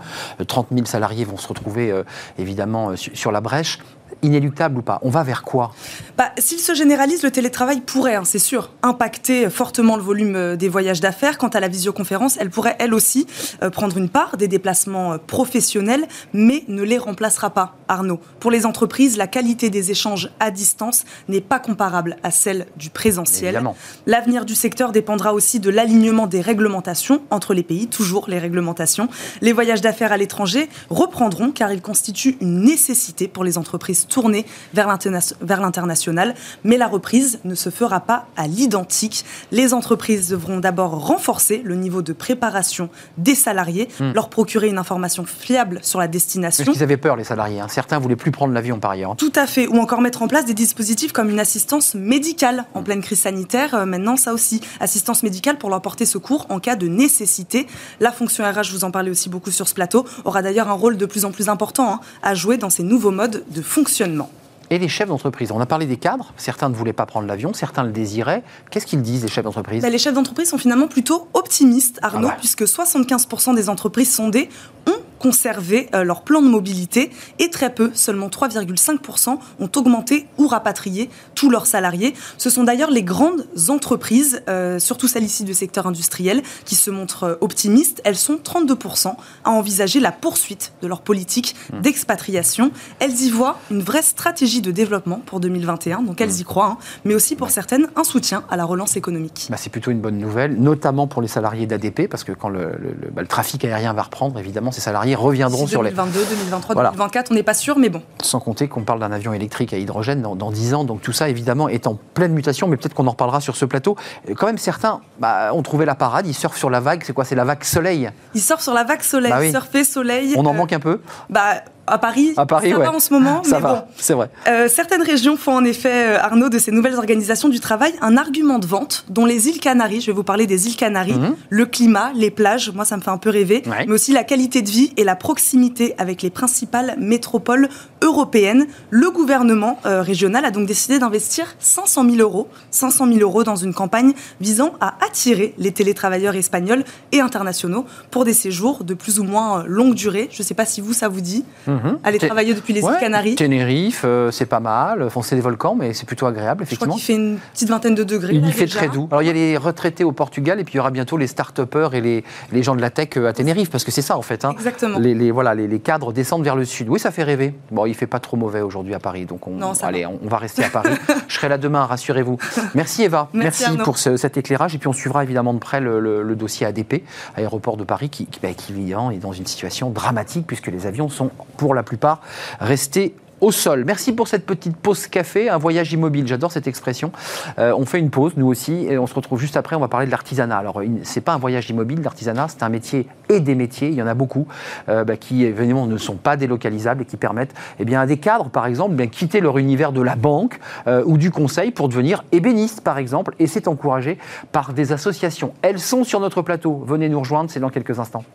30 euh, 000 salariés vont se retrouver évidemment sur la brèche inéluctable ou pas On va vers quoi bah, S'il se généralise, le télétravail pourrait, hein, c'est sûr, impacter fortement le volume euh, des voyages d'affaires. Quant à la visioconférence, elle pourrait elle aussi euh, prendre une part des déplacements euh, professionnels, mais ne les remplacera pas, Arnaud. Pour les entreprises, la qualité des échanges à distance n'est pas comparable à celle du présentiel. L'avenir du secteur dépendra aussi de l'alignement des réglementations entre les pays, toujours les réglementations. Les voyages d'affaires à l'étranger reprendront car ils constituent une nécessité pour les entreprises tourner vers l'international, mais la reprise ne se fera pas à l'identique. Les entreprises devront d'abord renforcer le niveau de préparation des salariés, hmm. leur procurer une information fiable sur la destination. Parce qu'ils avaient peur, les salariés. Hein. Certains voulaient plus prendre l'avion par ailleurs. Tout à fait. Ou encore mettre en place des dispositifs comme une assistance médicale en pleine crise sanitaire. Euh, maintenant, ça aussi. Assistance médicale pour leur porter secours en cas de nécessité. La fonction RH, je vous en parlais aussi beaucoup sur ce plateau, aura d'ailleurs un rôle de plus en plus important hein, à jouer dans ces nouveaux modes de fonctionnement fonctionnement et les chefs d'entreprise On a parlé des cadres, certains ne voulaient pas prendre l'avion, certains le désiraient. Qu'est-ce qu'ils disent, les chefs d'entreprise? Bah, Les chefs d'entreprise sont finalement plutôt optimistes, Arnaud, ah puisque 75% des entreprises sondées ont conservé euh, leur plan de mobilité et très peu, seulement 3,5%, ont augmenté ou rapatrié tous leurs salariés. Ce sont d'ailleurs les grandes entreprises, euh, surtout celles ici du secteur industriel, qui se montrent euh, optimistes. Elles sont 32% à envisager la poursuite de leur politique mmh. d'expatriation. Elles y voient une vraie stratégie de développement pour 2021, donc elles mmh. y croient, hein, mais aussi pour certaines un soutien à la relance économique. Bah, c'est plutôt une bonne nouvelle, notamment pour les salariés d'ADP, parce que quand le, bah, le trafic aérien va reprendre, évidemment, ces salariés reviendront sur les. 2022, 2023, 2024, on n'est pas sûr, mais bon. Sans compter qu'on parle d'un avion électrique à hydrogène dans, dans, 10 ans, donc tout ça évidemment est en pleine mutation, mais peut-être qu'on en reparlera sur ce plateau. Quand même, certains bah, ont trouvé la parade, ils surfent sur la vague, c'est quoi C'est la vague soleil? Ils surfent sur la vague soleil, bah surfer soleil. On en euh, manque un peu? bah, à Paris, à Paris ça va en ce moment, ça mais va, bon. C'est vrai. Euh, certaines régions font en effet, euh, Arnaud, de ces nouvelles organisations du travail, un argument de vente, dont les îles Canaries. Je vais vous parler des îles Canaries. Mhm. Le climat, les plages, moi ça me fait un peu rêver, mais aussi la qualité de vie et la proximité avec les principales métropoles européennes. Le gouvernement euh, régional a donc décidé d'investir 500 000 euros, 500 000 euros dans une campagne visant à attirer les télétravailleurs espagnols et internationaux pour des séjours de plus ou moins longue durée. Je ne sais pas si vous ça vous dit. Mhm. Aller travailler depuis les îles Canaries. Tenerife, euh, c'est pas mal. Enfin, c'est des volcans, mais c'est plutôt agréable, effectivement. Je crois qu'il fait une petite vingtaine de degrés. Il fait très doux. Alors, il y a les retraités au Portugal, et puis il y aura bientôt les start-upers et les, les, gens de la tech euh, à Tenerife, parce que c'est ça, en fait. Hein. Exactement. Les, voilà, les, cadres descendent vers le sud. Oui, ça fait rêver. Bon, il fait pas trop mauvais aujourd'hui à Paris, donc on, allez, on, va rester à Paris. Je serai là demain, rassurez-vous. Merci Eva. Merci, pour cet éclairage, et puis on suivra évidemment de près le, dossier ADP, aéroport de Paris, qui, qui, bah, qui évidemment est dans une situation dramatique, puisque les avions sont pour la plupart restés au sol. Merci pour cette petite pause café, un voyage immobile. J'adore cette expression. Euh, on fait une pause, nous aussi, et on se retrouve juste après. On va parler de l'artisanat. Alors, c'est pas un voyage immobile, l'artisanat, c'est un métier et des métiers. Il y en a beaucoup euh, bah, qui, évidemment, ne sont pas délocalisables et qui permettent eh bien, à des cadres, par exemple, bien, quitter leur univers de la banque euh, ou du conseil pour devenir ébénistes, par exemple. Et c'est encouragé par des associations. Elles sont sur notre plateau. Venez nous rejoindre, c'est dans quelques instants.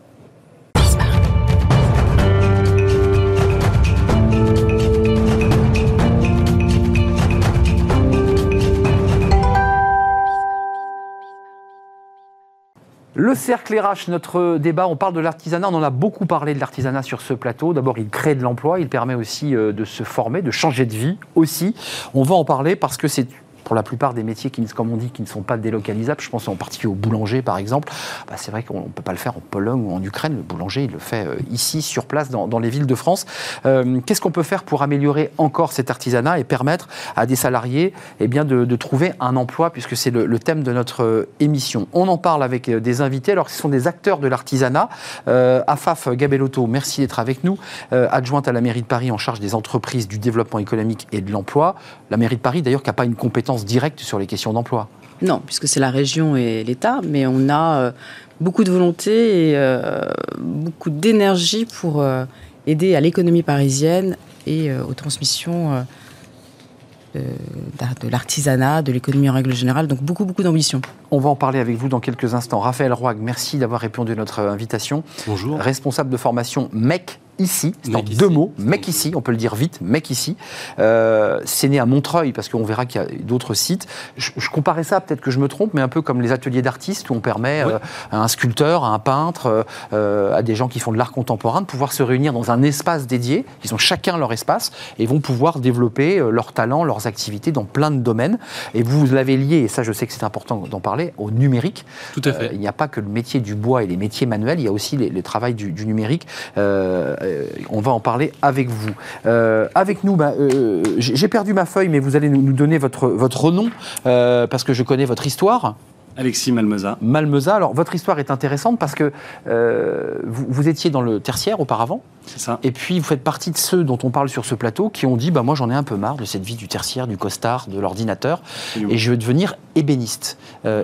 Le cercle RH, notre débat, on parle de l'artisanat, on en a beaucoup parlé de l'artisanat sur ce plateau. D'abord, il crée de l'emploi, il permet aussi euh, de se former, de changer de vie aussi. On va en parler parce que c'est pour la plupart des métiers qui, comme on dit, qui ne sont pas délocalisables, je pense en particulier au boulanger par exemple, bah, c'est vrai qu'on ne peut pas le faire en Pologne ou en Ukraine. Le boulanger, il le fait euh, ici, sur place, dans, les villes de France. Euh, qu'est-ce qu'on peut faire pour améliorer encore cet artisanat et permettre à des salariés eh bien, de, trouver un emploi, puisque c'est le, thème de notre euh, émission On en parle avec des invités. Alors, ce sont des acteurs de l'artisanat. Afaf Gabellotto, merci d'être avec nous, adjointe à la mairie de Paris en charge des entreprises, du développement économique et de l'emploi. La mairie de Paris, d'ailleurs, qui n'a pas une compétence directe sur les questions d'emploi. Non, puisque c'est la région et l'État, mais on a euh, beaucoup de volonté et euh, beaucoup d'énergie pour euh, aider à l'économie parisienne et aux transmissions de l'artisanat, de l'économie en règle générale, donc beaucoup, beaucoup d'ambition. On va en parler avec vous dans quelques instants. Raphaël Roig, merci d'avoir répondu à notre invitation. Bonjour. Responsable de formation MEC ici, c'est en deux mots, mec ici, on peut le dire vite, mec ici. Euh, c'est né à Montreuil, parce qu'on verra qu'il y a d'autres sites. Je, comparais ça, peut-être que je me trompe, mais un peu comme les ateliers d'artistes, où on permet euh, à un sculpteur, à un peintre, euh, à des gens qui font de l'art contemporain, de pouvoir se réunir dans un espace dédié. Ils ont chacun leur espace et vont pouvoir développer leurs talents, leurs activités dans plein de domaines. Et vous l'avez lié, et ça je sais que c'est important d'en parler, au numérique. Tout à fait. il n'y a pas que le métier du bois et les métiers manuels, il y a aussi les, travail du, du numérique. Euh, on va en parler avec vous. Euh, avec nous, bah, euh, j'ai perdu ma feuille, mais vous allez nous, donner votre, votre nom, parce que je connais votre histoire. Alexis Malmeza. Malmeza, alors votre histoire est intéressante parce que vous, étiez dans le tertiaire auparavant. C'est ça. Et puis vous faites partie de ceux dont on parle sur ce plateau qui ont dit bah, Moi j'en ai un peu marre de cette vie du tertiaire, du costard, de l'ordinateur, et je veux devenir ébéniste.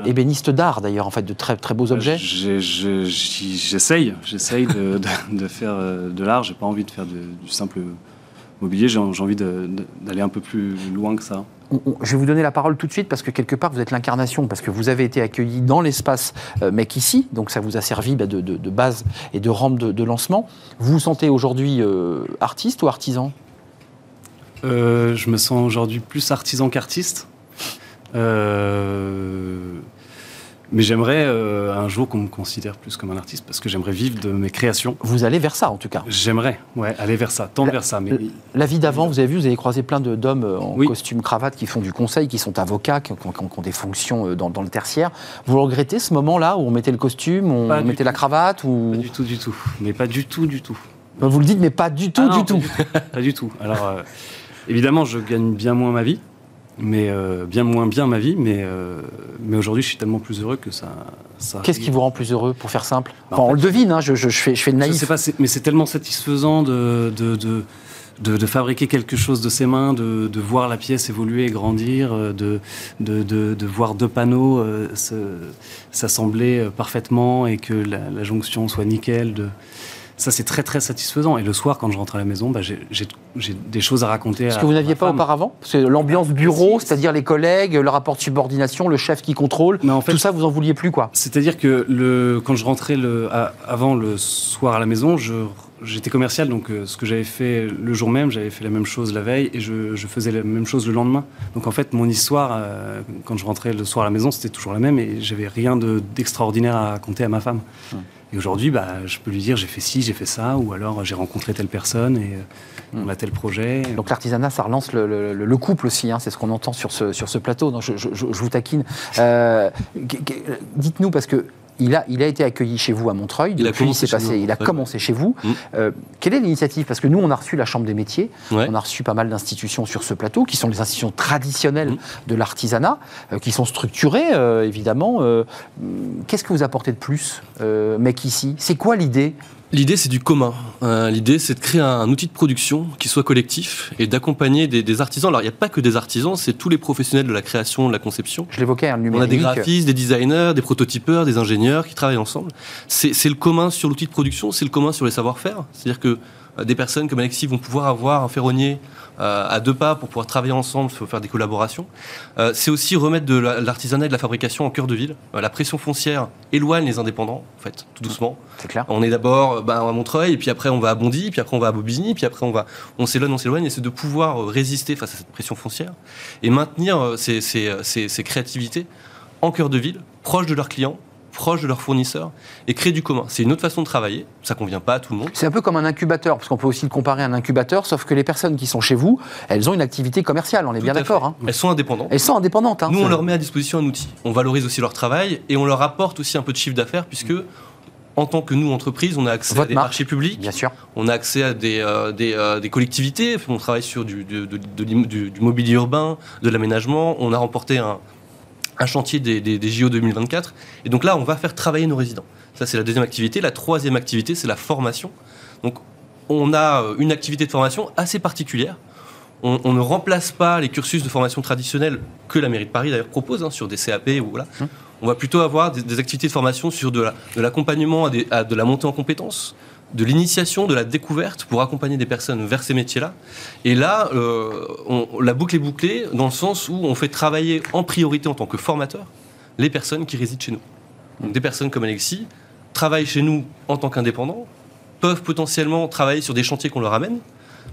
Ébéniste d'art d'ailleurs, en fait, de très, très beaux objets. J'essaye, j'essaye de, de, faire de l'art, j'ai pas envie de faire du simple mobilier, j'ai envie d'aller un peu plus loin que ça je vais vous donner la parole tout de suite parce que quelque part vous êtes l'incarnation, parce que vous avez été accueilli dans l'espace euh, MEC ici, donc ça vous a servi bah, de, base et de rampe de, lancement. Vous vous sentez aujourd'hui euh, artiste ou artisan? Euh, Je me sens aujourd'hui plus artisan qu'artiste. Mais j'aimerais euh, un jour qu'on me considère plus comme un artiste parce que j'aimerais vivre de mes créations. Vous allez vers ça en tout cas. J'aimerais, ouais, aller vers ça, tendre vers ça. Mais la vie d'avant, vous avez vu, vous avez croisé plein d'hommes euh, en costume cravate qui font du conseil, qui sont avocats, qui, ont, des fonctions euh, dans, le tertiaire. Vous regrettez ce moment-là où on mettait le costume, on mettait la cravate ou Pas du tout, du tout. Mais pas du tout, du tout. Vous le dites, mais pas du tout, ah du tout. Pas du tout. Alors, évidemment, je gagne bien moins ma vie. Mais euh, bien moins bien ma vie. Mais, euh, mais aujourd'hui, je suis tellement plus heureux que ça. ça Qu'est-ce qui vous rend plus heureux, pour faire simple Bah, Enfin, en On le devine, hein, je, je- je fais, je fais de Je naïf. sais pas, mais c'est tellement satisfaisant de, de, de, de- de fabriquer quelque chose de ses mains, de, de voir la pièce évoluer et grandir, euh, de, de, de, de voir deux panneaux euh, se- s'assembler euh, parfaitement et que la, la jonction soit nickel. De... Ça, c'est très très satisfaisant. Et le soir, quand je rentre à la maison, bah, j'ai des choses à raconter. Ce à que vous n'aviez pas femme. auparavant C'est l'ambiance bureau, Si. c'est-à-dire les collègues, le rapport de subordination, le chef qui contrôle. Mais en fait, Tout ça, vous en vouliez plus, quoi. C'est-à-dire que le, quand je rentrais le, à- avant le soir à la maison, j'étais commercial, donc euh, ce que j'avais fait le jour même, j'avais fait la même chose la veille et je, je faisais la même chose le lendemain. Donc en fait, mon histoire, euh, quand je rentrais le soir à la maison, c'était toujours la même et j'avais rien de- d'extraordinaire à raconter à ma femme. Et aujourd'hui, bah, je peux lui dire j'ai fait ci, j'ai fait ça, ou alors j'ai rencontré telle personne et euh, on a tel projet. Donc l'artisanat, ça relance le, le- le- le couple aussi, hein, c'est ce qu'on entend sur ce, sur ce plateau. Non, je, vous taquine. Euh, Dites-nous, parce que il a, il a été accueilli chez vous à Montreuil. Il a depuis, commencé chez passé, à il a commencé chez vous. Mm. Euh, quelle est l'initiative? Parce que nous, on a reçu la Chambre des métiers, Ouais. on a reçu pas mal d'institutions sur ce plateau, qui sont les institutions traditionnelles Mm. de l'artisanat, euh, qui sont structurées, euh, évidemment. Qu'est-ce que vous apportez de plus, mec, ici? C'est quoi l'idée? L'idée, c'est du commun. Euh, L'idée, c'est de créer un, un outil de production qui soit collectif et d'accompagner des, des artisans. Alors, il n'y a pas que des artisans, c'est tous les professionnels de la création, de la conception. Je l'évoquais, hein, le On a des numérique. graphistes, des designers, des prototypeurs, des ingénieurs qui travaillent ensemble. C'est le commun sur l'outil de production, c'est le commun sur les savoir-faire. C'est-à-dire que des personnes comme Alexis vont pouvoir avoir un ferronnier euh, à deux pas pour pouvoir travailler ensemble, faire des collaborations. Euh, c'est aussi remettre de la- l'artisanat et de la fabrication en cœur de ville. Euh, la pression foncière éloigne les indépendants, en fait, tout doucement. C'est clair. On est d'abord euh, ben, à Montreuil, et puis après on va à Bondy, puis après on va à Bobigny, puis après on va, on s'éloigne, on s'éloigne, et c'est de pouvoir euh, résister face à cette pression foncière et maintenir euh, ces, ces, euh, ces- ces créativités en cœur de ville, proche de leurs clients, proche de leurs fournisseurs, et créer du commun. C'est une autre façon de travailler. Ça convient pas à tout le monde. C'est un peu comme un incubateur, parce qu'on peut aussi le comparer à un incubateur, sauf que les personnes qui sont chez vous, elles ont une activité commerciale, on est Tout bien d'accord. hein. Elles sont indépendantes. Elles sont indépendantes. hein. Nous, on leur met à disposition un outil. On valorise aussi leur travail et on leur apporte aussi un peu de chiffre d'affaires puisque, en tant que nous, entreprise, on a accès à des marque. marchés publics, Bien sûr. on a accès à des, euh, des, euh, des collectivités, on travaille sur du- du mobilier urbain, de l'aménagement, on a remporté un, un chantier des, des- des JO 2024. Et donc là, on va faire travailler nos résidents. Ça, c'est la deuxième activité. La troisième activité, c'est la formation. Donc, on a euh, une activité de formation assez particulière. On, on ne remplace pas les cursus de formation traditionnels que la mairie de Paris d'ailleurs propose hein, sur des CAP ou voilà. On va plutôt avoir des, des activités de formation sur de la- de l'accompagnement à, à de la montée en compétences, de l'initiation, de la découverte pour accompagner des personnes vers ces métiers-là. Et là, euh, on- la boucle est bouclée dans le sens où on fait travailler en priorité en tant que formateur les personnes qui résident chez nous. Donc des personnes comme Alexis travaillent chez nous en tant qu'indépendants, peuvent potentiellement travailler sur des chantiers qu'on leur amène,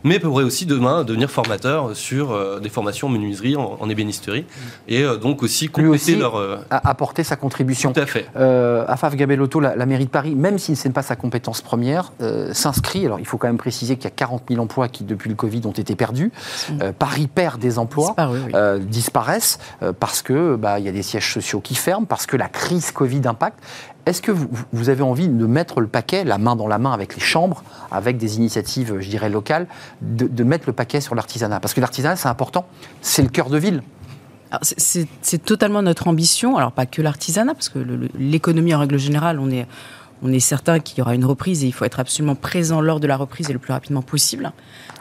mais pourraient aussi demain devenir formateurs sur euh, des formations en menuiserie, en, en ébénisterie, et euh, donc aussi compléter aussi leur... euh, apporter sa contribution. tout à fait. Euh, Afaf Gabellotto, la, la mairie de Paris, même si ce n'est pas sa compétence première, euh, s'inscrit. Alors, il faut quand même préciser qu'il y a 40 000 emplois qui, depuis le Covid, ont été perdus. Euh, Paris perd des emplois. Disparu, oui. euh, disparaissent euh, parce que bah, il y a des sièges sociaux qui ferment, parce que la crise Covid impacte. Est-ce que vous, avez envie de mettre le paquet, la main dans la main avec les chambres, avec des initiatives, je dirais, locales, de, mettre le paquet sur l'artisanat? Parce que l'artisanat, c'est important, c'est le cœur de ville. C'est- totalement notre ambition. Alors, pas que l'artisanat, parce que l'économie, en règle générale, on est, on est certain qu'il y aura une reprise et il faut être absolument présent lors de la reprise et le plus rapidement possible.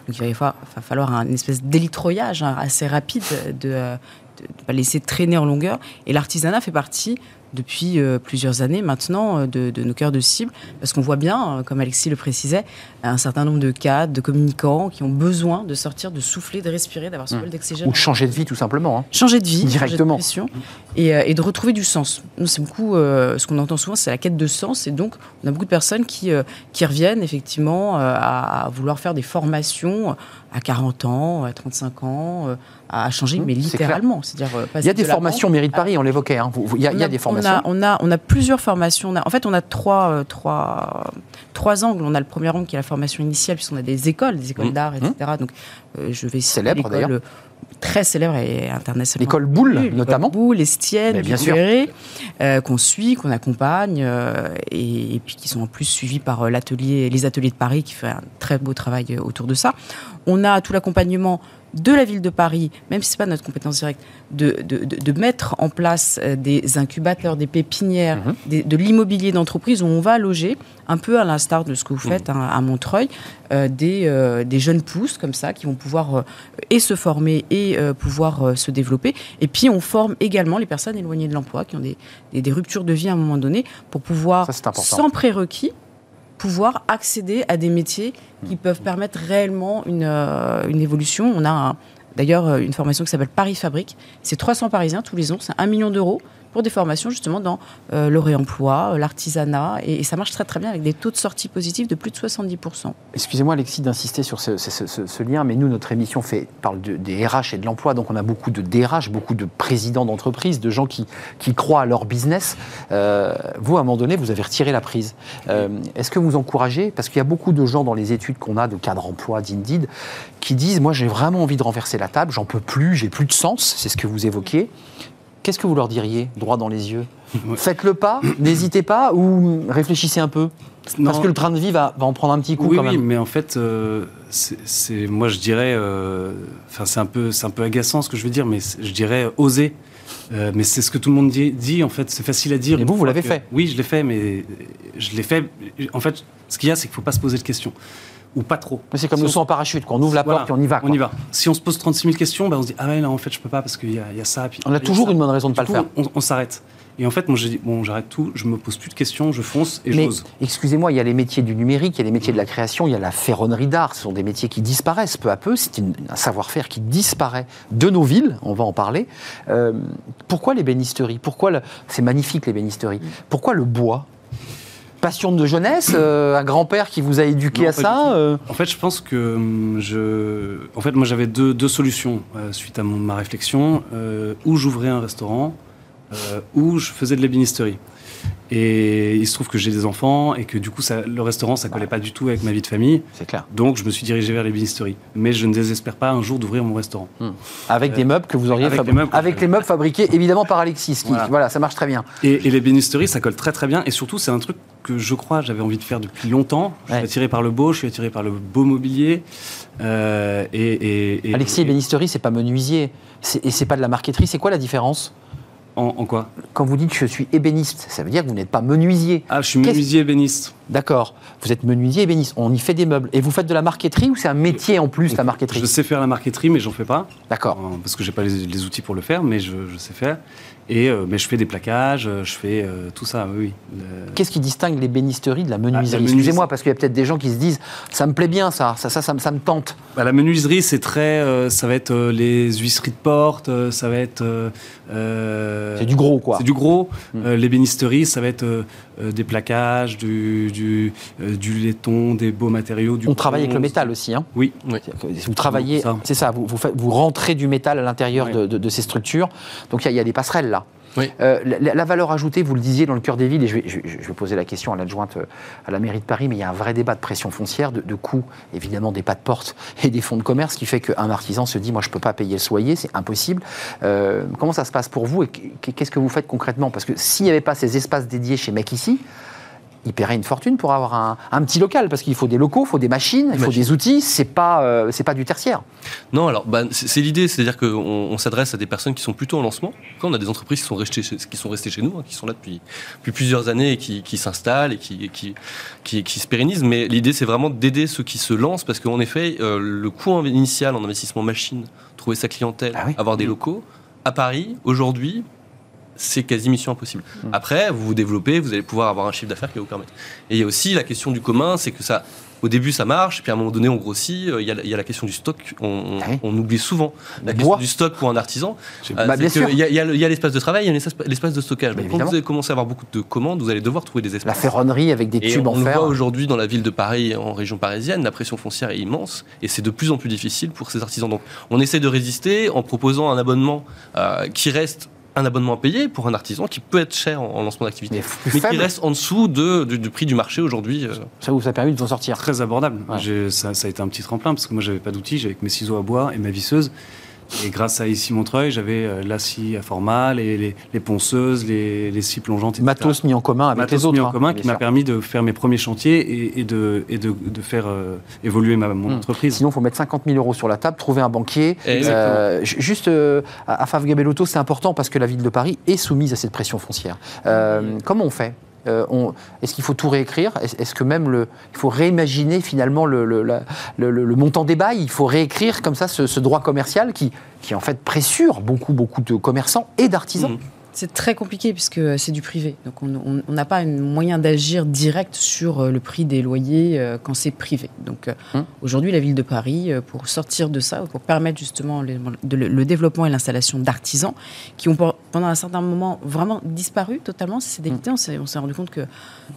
Donc, il va falloir un espèce d'élitroyage hein, assez rapide de ne pas laisser traîner en longueur. Et l'artisanat fait partie depuis euh, plusieurs années maintenant euh, de, de nos cœurs de cible, parce qu'on voit bien, euh, comme Alexis le précisait, un certain nombre de cadres, de communicants qui ont besoin de sortir, de souffler, de respirer, d'avoir ce bol d'oxygène Ou de changer de vie, tout simplement. hein. changer de vie, Directement. de et, euh, et de retrouver du sens. Nous, c'est beaucoup euh, ce qu'on entend souvent, c'est la quête de sens, et donc on a beaucoup de personnes qui qui reviennent effectivement à, à vouloir faire des formations à 40 ans, à 35 ans, à changer, Mmh, mais littéralement. C'est-à-dire Il y a des de formations de Paris, on l'évoquait. hein. Il y a, il y a on des on formations. On a, on a plusieurs formations. On a- en fait, on a trois, euh, trois, trois angles. On a le premier angle qui est la formation initiale, puisqu'on a des écoles, des écoles Mmh. d'art, etc. Donc, euh, je vais Célèbre, d'ailleurs. euh, Très célèbre et internationalement. L'école Boulle, notamment. Boulle, Estienne, bien sûr. Euh, qu'on suit, qu'on accompagne, euh, et, et puis qui sont en plus suivis par l'atelier, les ateliers de Paris, qui fait un très beau travail autour de ça. On a tout l'accompagnement de la ville de Paris, même si ce n'est pas notre compétence directe, de, de, de, mettre en place euh, des incubateurs, des pépinières, mhm. de l'immobilier d'entreprise où on va loger, un peu à l'instar de ce que vous faites mhm. hein, à Montreuil, euh, des, euh, des, jeunes pousses comme ça qui vont pouvoir et se former et pouvoir se développer. Et puis on forme également les personnes éloignées de l'emploi qui ont des, des, des, ruptures de vie à un moment donné pour pouvoir, sans prérequis, pouvoir accéder à des métiers qui peuvent permettre réellement une, euh, une évolution. On a d'ailleurs euh, une formation qui s'appelle Paris Fabrique. C'est 300 Parisiens tous les ans, c'est un million d'euros pour des formations justement dans euh, le réemploi, euh, l'artisanat, et, ça marche très très bien avec des taux de sortie positifs de plus de 70%. Excusez-moi Alexis d'insister sur ce, lien, mais nous, notre émission parle de, des RH et de l'emploi, donc on a beaucoup de DRH, beaucoup de présidents d'entreprises, de gens qui, qui croient à leur business. Euh, vous, à un moment donné, vous avez retiré la prise. Est-ce que vous encouragez, parce qu'il y a beaucoup de gens dans les études qu'on a de cadre emploi, d'Indeed, qui disent, moi j'ai vraiment envie de renverser la table, j'en peux plus, j'ai plus de sens, c'est ce que vous évoquiez qu'est-ce que vous leur diriez, droit dans les yeux Faites le pas, n'hésitez pas, ou réfléchissez un peu Parce que le train de vie va, en prendre un petit coup quand même. Oui, mais en fait, euh, c'est, moi je dirais, euh, enfin c'est un peu, c'est un peu agaçant ce que je veux dire, mais je dirais oser. Euh, mais c'est ce que tout le monde dit, en fait, c'est facile à dire. Et vous, vous l'avez fait Oui, je l'ai fait, mais je l'ai fait. En fait, ce qu'il y a, c'est qu'il ne faut pas se poser de questions ou pas trop. Mais c'est comme si le saut en parachute, qu'on ouvre la porte et on y va. On y va. Si on se pose 36 000 questions, ben on se dit ah ouais, non, en fait, je peux pas parce qu'il y, y, a ça. Puis, on a toujours une bonne raison de ne pas le faire. On, s'arrête. Et en fait, moi, j'ai dit, bon, j'arrête tout, je me pose plus de questions, je fonce et j'ose. Excusez-moi, il y a les métiers du numérique, il y a les métiers de la création, il y a la ferronnerie d'art. Ce sont des métiers qui disparaissent peu à peu. C'est un savoir-faire qui disparaît de nos villes, on va en parler. Euh, pourquoi les bénisteries? Pourquoi le... C'est magnifique, les bénisteries? Pourquoi le bois? Passion de jeunesse, euh, un grand-père qui vous a éduqué à ça euh En fait, je pense que hum, je. En fait, moi, j'avais deux, deux, solutions euh, suite à mon, ma réflexion. où j'ouvrais un restaurant, où je faisais de l'ébénisterie. Et il se trouve que j'ai des enfants et que du coup, ça, le restaurant, ça collait pas du tout avec ma vie de famille. C'est clair. Donc, je me suis dirigé vers l'ébénisterie. Mais je ne désespère pas un jour d'ouvrir mon restaurant. Hmm. Avec des meubles que vous auriez avec, avec les meubles fabriqués évidemment par Alexis. voilà. ça marche très bien. Et, et l'ébénisterie, ça colle très très bien. Et surtout, c'est un truc que je crois j'avais envie de faire depuis longtemps. Je suis attiré par le beau, je suis attiré par le beau mobilier. Euh, et, Alexis, ébénisterie, c'est pas menuisier. Et c'est pas de la marqueterie. C'est quoi la différence? En, quoi? Quand vous dites que je suis ébéniste, ça veut dire que vous n'êtes pas menuisier. Ah, je suis menuisier ébéniste. D'accord. Vous êtes menuisier ébéniste. On y fait des meubles. Et vous faites de la marqueterie ou c'est un métier en plus, la marqueterie? Je sais faire la marqueterie, mais j'en fais pas. D'accord. Euh, parce que j'ai pas les, outils pour le faire, mais je, sais faire. Et, euh, mais je fais des plaquages, euh, je fais tout ça, oui. Qu'est-ce qui distingue les bénisteries de la menuiserie? Ah, Excusez-moi, parce qu'il y a peut-être des gens qui se disent ça me plaît bien, ça, ça, ça, ça, me tente. Bah, la menuiserie, c'est très. ça va être les huisseries de porte, ça va être. c'est du gros, quoi. C'est du gros. Les bénisteries, ça va être des plaquages, du, du, du laiton, des beaux matériaux. Du On travaille avec le métal aussi. Hein oui. Vous travaillez, c'est ça, vous, vous, vous, rentrez du métal à l'intérieur de, ces structures. Donc il y, a des passerelles là. Euh, la, valeur ajoutée, vous le disiez dans le cœur des villes, et je vais, poser la question à l'adjointe euh, à la mairie de Paris, mais il y a un vrai débat de pression foncière, de, de coûts, évidemment des pas de porte et des fonds de commerce, qui fait qu'un artisan se dit, moi je ne peux pas payer le soyer, c'est impossible. Euh, comment ça se passe pour vous et qu'est-ce que vous faites concrètement? Parce que s'il n'y avait pas ces espaces dédiés chez Mec ici, il paierait une fortune pour avoir un, petit local parce qu'il faut des locaux, il faut des machines, il faut des outils. C'est pas euh, c'est pas du tertiaire. Non, alors bah, c'est l'idée, c'est-à-dire qu'on on, s'adresse à des personnes qui sont plutôt en lancement. Quand on a des entreprises qui sont restées chez, qui sont restées chez nous, hein, qui sont là depuis, depuis plusieurs années et qui, qui s'installent et qui, qui, qui, qui, se pérennisent. Mais l'idée, c'est vraiment d'aider ceux qui se lancent parce qu'en effet, euh, le coût initial en investissement machine, trouver sa clientèle, ah avoir des locaux à Paris aujourd'hui c'est quasi mission impossible. Hmm. Après, vous vous développez, vous allez pouvoir avoir un chiffre d'affaires qui va vous permettre. Et il y a aussi la question du commun, c'est que ça, au début, ça marche, puis à un moment donné, on grossit. Euh, il y a, la question du stock. On, oublie souvent la question du stock pour un artisan. Euh, bah, il y a, l'espace de travail, il y a l'espace de stockage. quand vous allez commencer à avoir beaucoup de commandes, vous allez devoir trouver des espaces. La ferronnerie avec des tubes en fer. On voit aujourd'hui dans la ville de Paris, en région parisienne, la pression foncière est immense et c'est de plus en plus difficile pour ces artisans. Donc, on essaie de résister en proposant un abonnement euh, qui reste un abonnement à payer pour un artisan qui peut être cher en, lancement d'activité, mais, qui reste en dessous de, du, prix du marché aujourd'hui. Euh. Ça vous a permis de s'en sortir Très abordable. Ça, ça, a été un petit tremplin parce que moi j'avais pas d'outils, j'avais mes ciseaux à bois et ma visseuse. Et grâce à ici Montreuil, j'avais euh, la scie à format, les, les, les ponceuses, les, les scies plongeantes, etc. Matos mis en commun avec Matos les autres. mis en hein, commun qui m'a permis de faire mes premiers chantiers et, et de, et de, de faire euh, évoluer ma, mon Hmm. entreprise. Sinon, il faut mettre 50 000 euros sur la table, trouver un banquier. Euh, ju- juste euh, à à Favre Gabellotto, c'est important parce que la ville de Paris est soumise à cette pression foncière. Euh, comment on fait? Euh, Est-ce qu'il faut tout réécrire? Est-ce que même il faut réimaginer finalement le, montant des bails? Il faut réécrire comme ça ce, droit commercial qui, en fait pressure beaucoup, beaucoup de commerçants et d'artisans. Mhm. C'est très compliqué puisque c'est du privé. Donc on- n'a pas un moyen d'agir direct sur euh, le prix des loyers euh, quand c'est privé. Donc euh, Hum. aujourd'hui, la ville de Paris, pour sortir de ça, pour permettre justement le, le développement et l'installation d'artisans qui ont pendant un certain moment vraiment disparu totalement, c'est. On s'est on s'est rendu compte que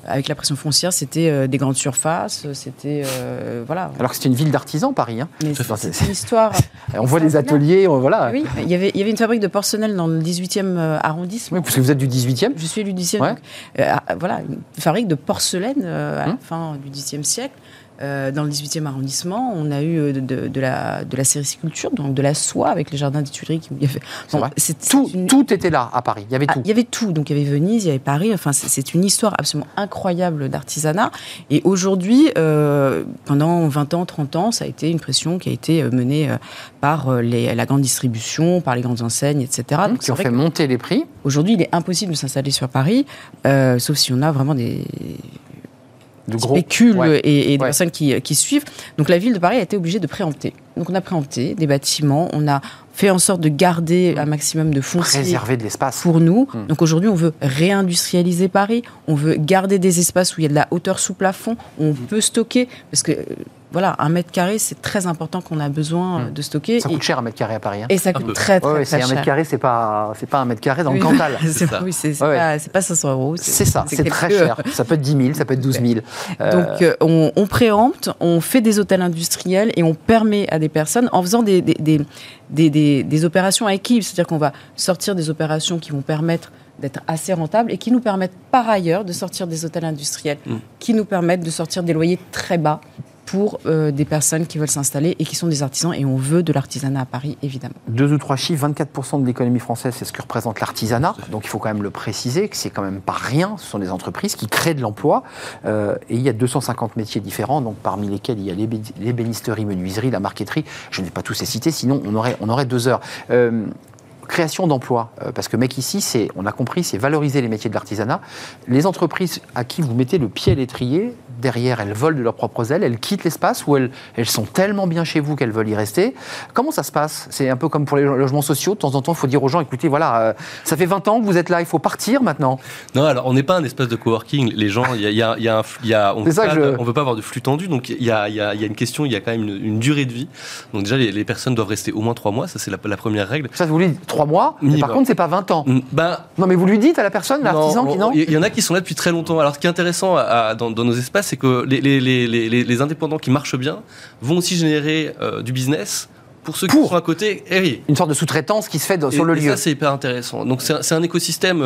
avec la pression foncière, c'était des grandes surfaces, c'était euh, voilà. Alors que c'est une ville d'artisans, Paris. hein. C'est ces- c'est une histoire. On voit les ateliers, on- voilà. Oui, il y avait il y avait une fabrique de porcelaine dans le 18e arrondissement. Oui, parce que vous êtes du 18e. Je suis du 10e. Ouais. donc, euh, ah, voilà, une fabrique de porcelaine euh, à Hum. la fin du 10e siècle. Euh, dans le 18e arrondissement, on a eu euh, de, de- de la, de la sériciculture, donc de la soie avec les jardins des Tuileries. Qui, C'est Tout, une- tout était là à Paris. Il y avait ah, tout. il y avait tout. Donc il y avait Venise, il y avait Paris. Enfin, c'est- une histoire absolument incroyable d'artisanat. Et aujourd'hui, euh, pendant 20 ans, 30 ans, ça a été une pression qui a été menée par les- la grande distribution, par les grandes enseignes, etc. Donc, qui c'est ont fait monter les prix. Aujourd'hui, il est impossible de s'installer sur Paris, euh, sauf si on a vraiment des De gros. spécules Ouais. et, et des personnes qui, qui suivent. Donc la ville de Paris a été obligée de préempter. Donc on a préempté des bâtiments, on a fait en sorte de garder un maximum de foncier Préserver de l'espace. pour nous. Hmm. Donc aujourd'hui, on veut réindustrialiser Paris, on veut garder des espaces où il y a de la hauteur sous plafond, où on Hmm. peut stocker, parce que euh, voilà, un mètre carré, c'est très important qu'on a besoin euh, Hmm. de stocker. Ça et, coûte cher un mètre carré à Paris. hein. et ça Un coûte peu. très très, Ouais, ouais, très c'est un cher. mètre carré, c'est pas, c'est pas un mètre carré dans le. Cantal. C'est pas- oui, c'est Ouais, pas, c'est pas 500 euros. C'est ça, c'est très cher. Ça peut être 10 000, ça peut être 12 000. Euh, Donc euh, on, on préempte, on fait des hôtels industriels et on permet à des personnes, en faisant des, des, des, des- des- des opérations à équilibre, c'est-à-dire qu'on va sortir des opérations qui vont permettre d'être assez rentables et qui nous permettent par ailleurs de sortir des hôtels industriels, Mm. qui nous permettent de sortir des loyers très bas pour euh, des personnes qui veulent s'installer et qui sont des artisans et on veut de l'artisanat à Paris évidemment. Deux ou trois chiffres, 24% de l'économie française, c'est ce que représente l'artisanat. Donc il faut quand même le préciser, que c'est quand même pas rien. Ce sont des entreprises qui créent de l'emploi. Euh, et il y a 250 métiers différents, donc parmi lesquels il y a l'ébé- l'ébénisterie, menuiserie, la marqueterie. Je ne vais pas tous les citer, sinon on aurait, on aurait deux heures. Euh, Création d'emplois, euh, parce que mec ici, c'est, on a compris, c'est valoriser les métiers de l'artisanat. Les entreprises à qui vous mettez le pied à l'étrier, derrière, elles volent de leurs propres ailes, elles quittent l'espace ou elles, elles sont tellement bien chez vous qu'elles veulent y rester. Comment ça se passe? C'est un peu comme pour les lo- logements sociaux. De temps en temps, il faut dire aux gens, écoutez, voilà, euh, ça fait 20 ans que vous êtes là, il faut partir maintenant. Non, alors on n'est pas un espace de coworking. Les gens, il y a, y a- y a y a- on C'est veut pas, que je- on veut pas avoir de flux tendu, donc il y a, il y a- il y a une question, il y a quand même une, une durée de vie. Donc déjà, les, les personnes doivent rester au moins trois mois, ça c'est la, la première règle. Ça, vous lui 3 mois, mais par contre, c'est pas 20 ans. Mm, Ben, Non, mais vous lui dites à la personne, l'artisan, qui non Il y en a qui sont là depuis très longtemps. Alors, ce qui est intéressant à- dans, dans nos espaces, c'est que les, les- les- les- les- les indépendants qui marchent bien vont aussi générer euh, du business pour ceux qui Pour. sont à côté. Une sorte de sous-traitance qui se fait sur Et- le et lieu. Ça, c'est hyper intéressant. Donc, c'est un, écosystème euh,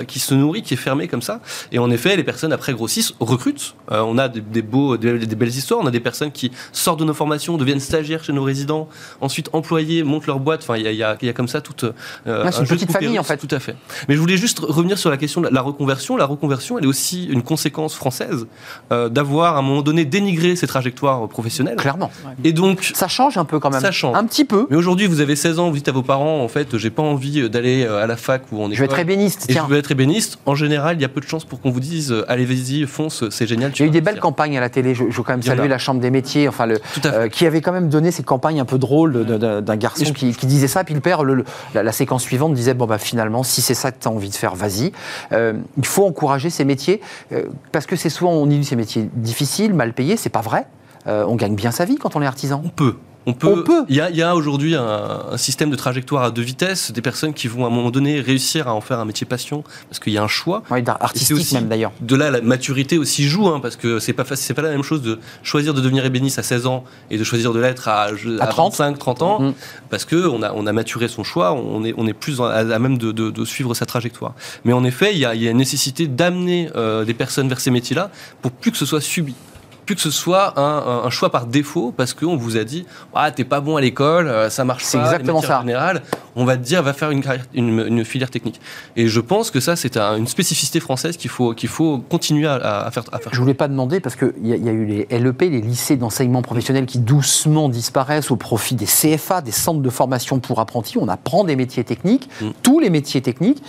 euh, qui se nourrit, qui est fermé comme ça. Et en effet, les personnes après grossissent, recrutent. Euh, on a des, des beaux, des, des belles histoires. On a des personnes qui sortent de nos formations, deviennent stagiaires chez nos résidents, ensuite employés, montent leur boîte. Enfin, il y a, il y a- il y a comme ça toute. euh, un une petite famille, en fait. Tout à fait. Mais je voulais juste revenir sur la question de la- reconversion. La reconversion, elle est aussi une conséquence française d'avoir à un moment donné dénigré ses trajectoires professionnelles. Clairement. Et donc, Ça change un peu quand même. Ça change. Un petit peu. mais aujourd'hui, vous avez 16 ans, vous dites à vos parents, en fait, j'ai pas envie d'aller euh, à la fac ou en école. Je vais être ébéniste, Et tiens. je veux être ébéniste. En général, il y a peu de chances pour qu'on vous dise, euh, allez, vas-y, fonce, c'est génial. Il y a eu des belles campagnes à la télé. Je, je veux quand même saluer la Chambre des métiers, enfin le, euh, qui avait quand même donné ces campagnes un peu drôles d'un garçon je- qui, qui disait ça, puis le père, le- le- la, la séquence suivante disait bon bah finalement si c'est ça que tu as envie de faire, vas-y. Euh, il faut encourager ces métiers euh, parce que c'est souvent on dit ces métiers difficiles, mal payés, c'est pas vrai. Euh, on gagne bien sa vie quand on est artisan. On peut. On peut. Il y a, il y a aujourd'hui un, un système de trajectoire à deux vitesses, des personnes qui vont à un moment donné réussir à en faire un métier passion, parce qu'il y a un choix. D'art- artistique aussi- même d'ailleurs. De là, la maturité aussi joue, hein, parce que c'est pas c'est pas la même chose de choisir de devenir ébéniste à 16 ans et de choisir de l'être à, À 30. 25, 30 ans, Mm. parce que on a, on a maturé son choix, on est, on est plus à, à même de, de- de suivre sa trajectoire. Mais en effet, il y a, il y a une nécessité d'amener euh, des personnes vers ces métiers-là pour plus que ce soit subi. Plus que ce soit un, un choix par défaut parce qu'on vous a dit ah t'es pas bon à l'école, euh, ça marche pas. C'est exactement ça. En général, on va te dire va faire une, une, une filière technique. Et je pense que ça c'est un, une spécificité française qu'il faut qu'il faut continuer à, à, faire, à faire. Je voulais pas demander parce qu'il y, y, a eu les LEP, les lycées d'enseignement professionnel qui doucement disparaissent au profit des CFA, des centres de formation pour apprentis. On apprend des métiers techniques, mm. tous les métiers techniques.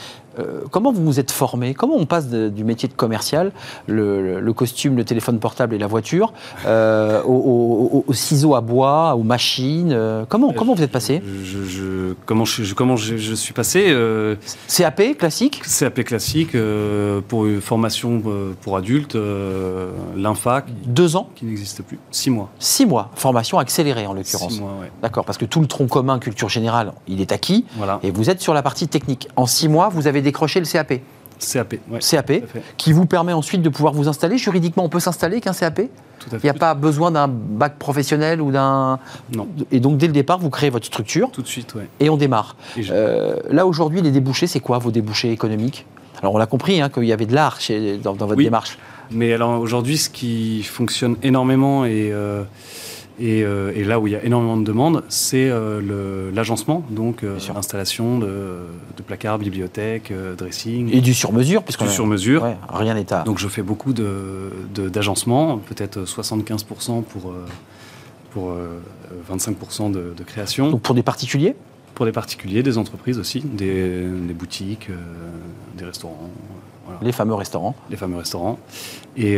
Euh, comment vous vous êtes formé? Comment on passe de, du métier de commercial, le, le, costume, le téléphone portable et la voiture, euh, au, au, au, ciseau à bois, aux machines euh, comment, comment vous êtes passé? Je, je, Comment, je, comment je, suis passé euh, CAP classique? CAP classique pour une formation pour adultes, l'INFAC. Deux ans? Qui n'existe plus. Six mois. Six mois. Formation accélérée en l'occurrence. Six mois, ouais. D'accord, parce que tout le tronc commun culture générale, il est acquis. Voilà. Et vous êtes sur la partie technique. En six mois, vous avez décroché le CAP. CAP, ouais, CAP, qui vous permet ensuite de pouvoir vous installer. Juridiquement, on peut s'installer qu'un CAP Il n'y a pas besoin d'un bac professionnel ou d'un. Non. Et donc, dès le départ, vous créez votre structure. Tout de suite, oui. Et on démarre. Et euh, là, aujourd'hui, les débouchés, c'est quoi vos débouchés économiques? Alors, on l'a compris, hein, qu'il y avait de l'art dans, dans, votre oui. démarche. Mais alors, aujourd'hui, ce qui fonctionne énormément et. Euh, et, euh, et, là où il y a énormément de demandes, c'est euh, l'agencement, donc euh, l'installation de, de, placards, bibliothèques, euh, dressing. Et du sur-mesure, puisqu'on Du sur-mesure. Ouais, rien n'est à. Donc je fais beaucoup d'agencement, peut-être 75% pour, pour 25% de, de, création. Donc pour des particuliers? Pour des particuliers, des entreprises aussi, des, des boutiques, des restaurants. Voilà. Les fameux restaurants. Les fameux restaurants. Et,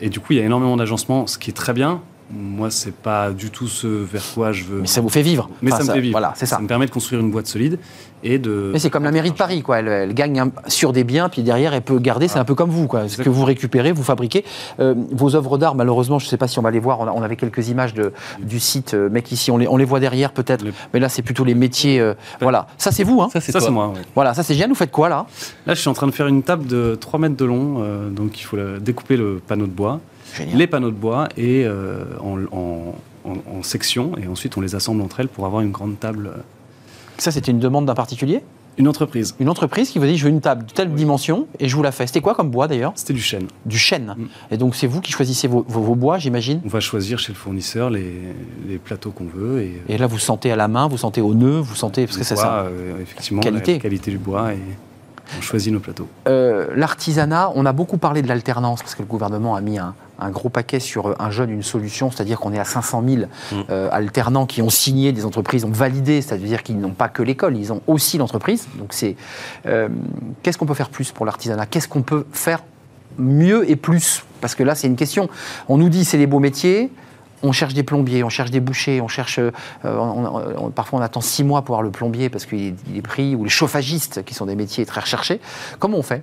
et du coup, il y a énormément d'agencement, ce qui est très bien, moi, c'est pas du tout ce vers quoi je veux. Mais ça vous fait vivre. Mais enfin, ça, ça, me fait vivre. Voilà, c'est ça. Ça me permet de construire une boîte solide et de. Mais c'est comme la mairie de Paris, quoi. Elle, elle, gagne sur des biens, puis derrière, elle peut garder. C'est un peu comme vous, quoi. Ce que vous récupérez, vous fabriquez. Euh, vos œuvres d'art, malheureusement, je ne sais pas si on va les voir. On, a, on avait quelques images de, du site, euh, mec, ici. On les, on les voit derrière, peut-être. Le... Mais là, c'est plutôt les métiers. Euh, voilà. Ça, c'est vous, hein. Ça, c'est moi. Ouais. Voilà. Ça, c'est génial. Vous faites quoi, là? Là, je suis en train de faire une table de 3 mètres de long. Euh, donc, il faut la, découper le panneau de bois. Génial. les panneaux de bois et euh, en, en, en, en, sections et ensuite on les assemble entre elles pour avoir une grande table. Ça, c'était une demande d'un particulier? Une entreprise. Une entreprise qui vous dit je veux une table de telle oui. dimension et je vous la fais. C'était quoi comme bois d'ailleurs? C'était du chêne. Du chêne. Mm. Et donc c'est vous qui choisissez vos, vos, vos bois, j'imagine? On va choisir chez le fournisseur les, les plateaux qu'on veut. Et, et, là vous sentez à la main, vous sentez au nœud, vous sentez parce que ça sent euh, effectivement qualité. La, la qualité du bois et on choisit nos plateaux. Euh, L'artisanat, on a beaucoup parlé de l'alternance parce que le gouvernement a mis un, un, gros paquet sur un jeune, une solution, c'est-à-dire qu'on est à 500 000 mmh. euh, alternants qui ont signé, des entreprises ont validé, c'est-à-dire qu'ils n'ont pas que l'école, ils ont aussi l'entreprise. Donc c'est euh, qu'est-ce qu'on peut faire plus pour l'artisanat? Qu'est-ce qu'on peut faire mieux et plus? Parce que là, c'est une question. On nous dit c'est les beaux métiers on cherche des plombiers, on cherche des bouchers, on cherche. Euh, on, on, parfois, on attend six mois pour avoir le plombier parce qu'il est, est, pris, ou les chauffagistes, qui sont des métiers très recherchés. Comment on fait?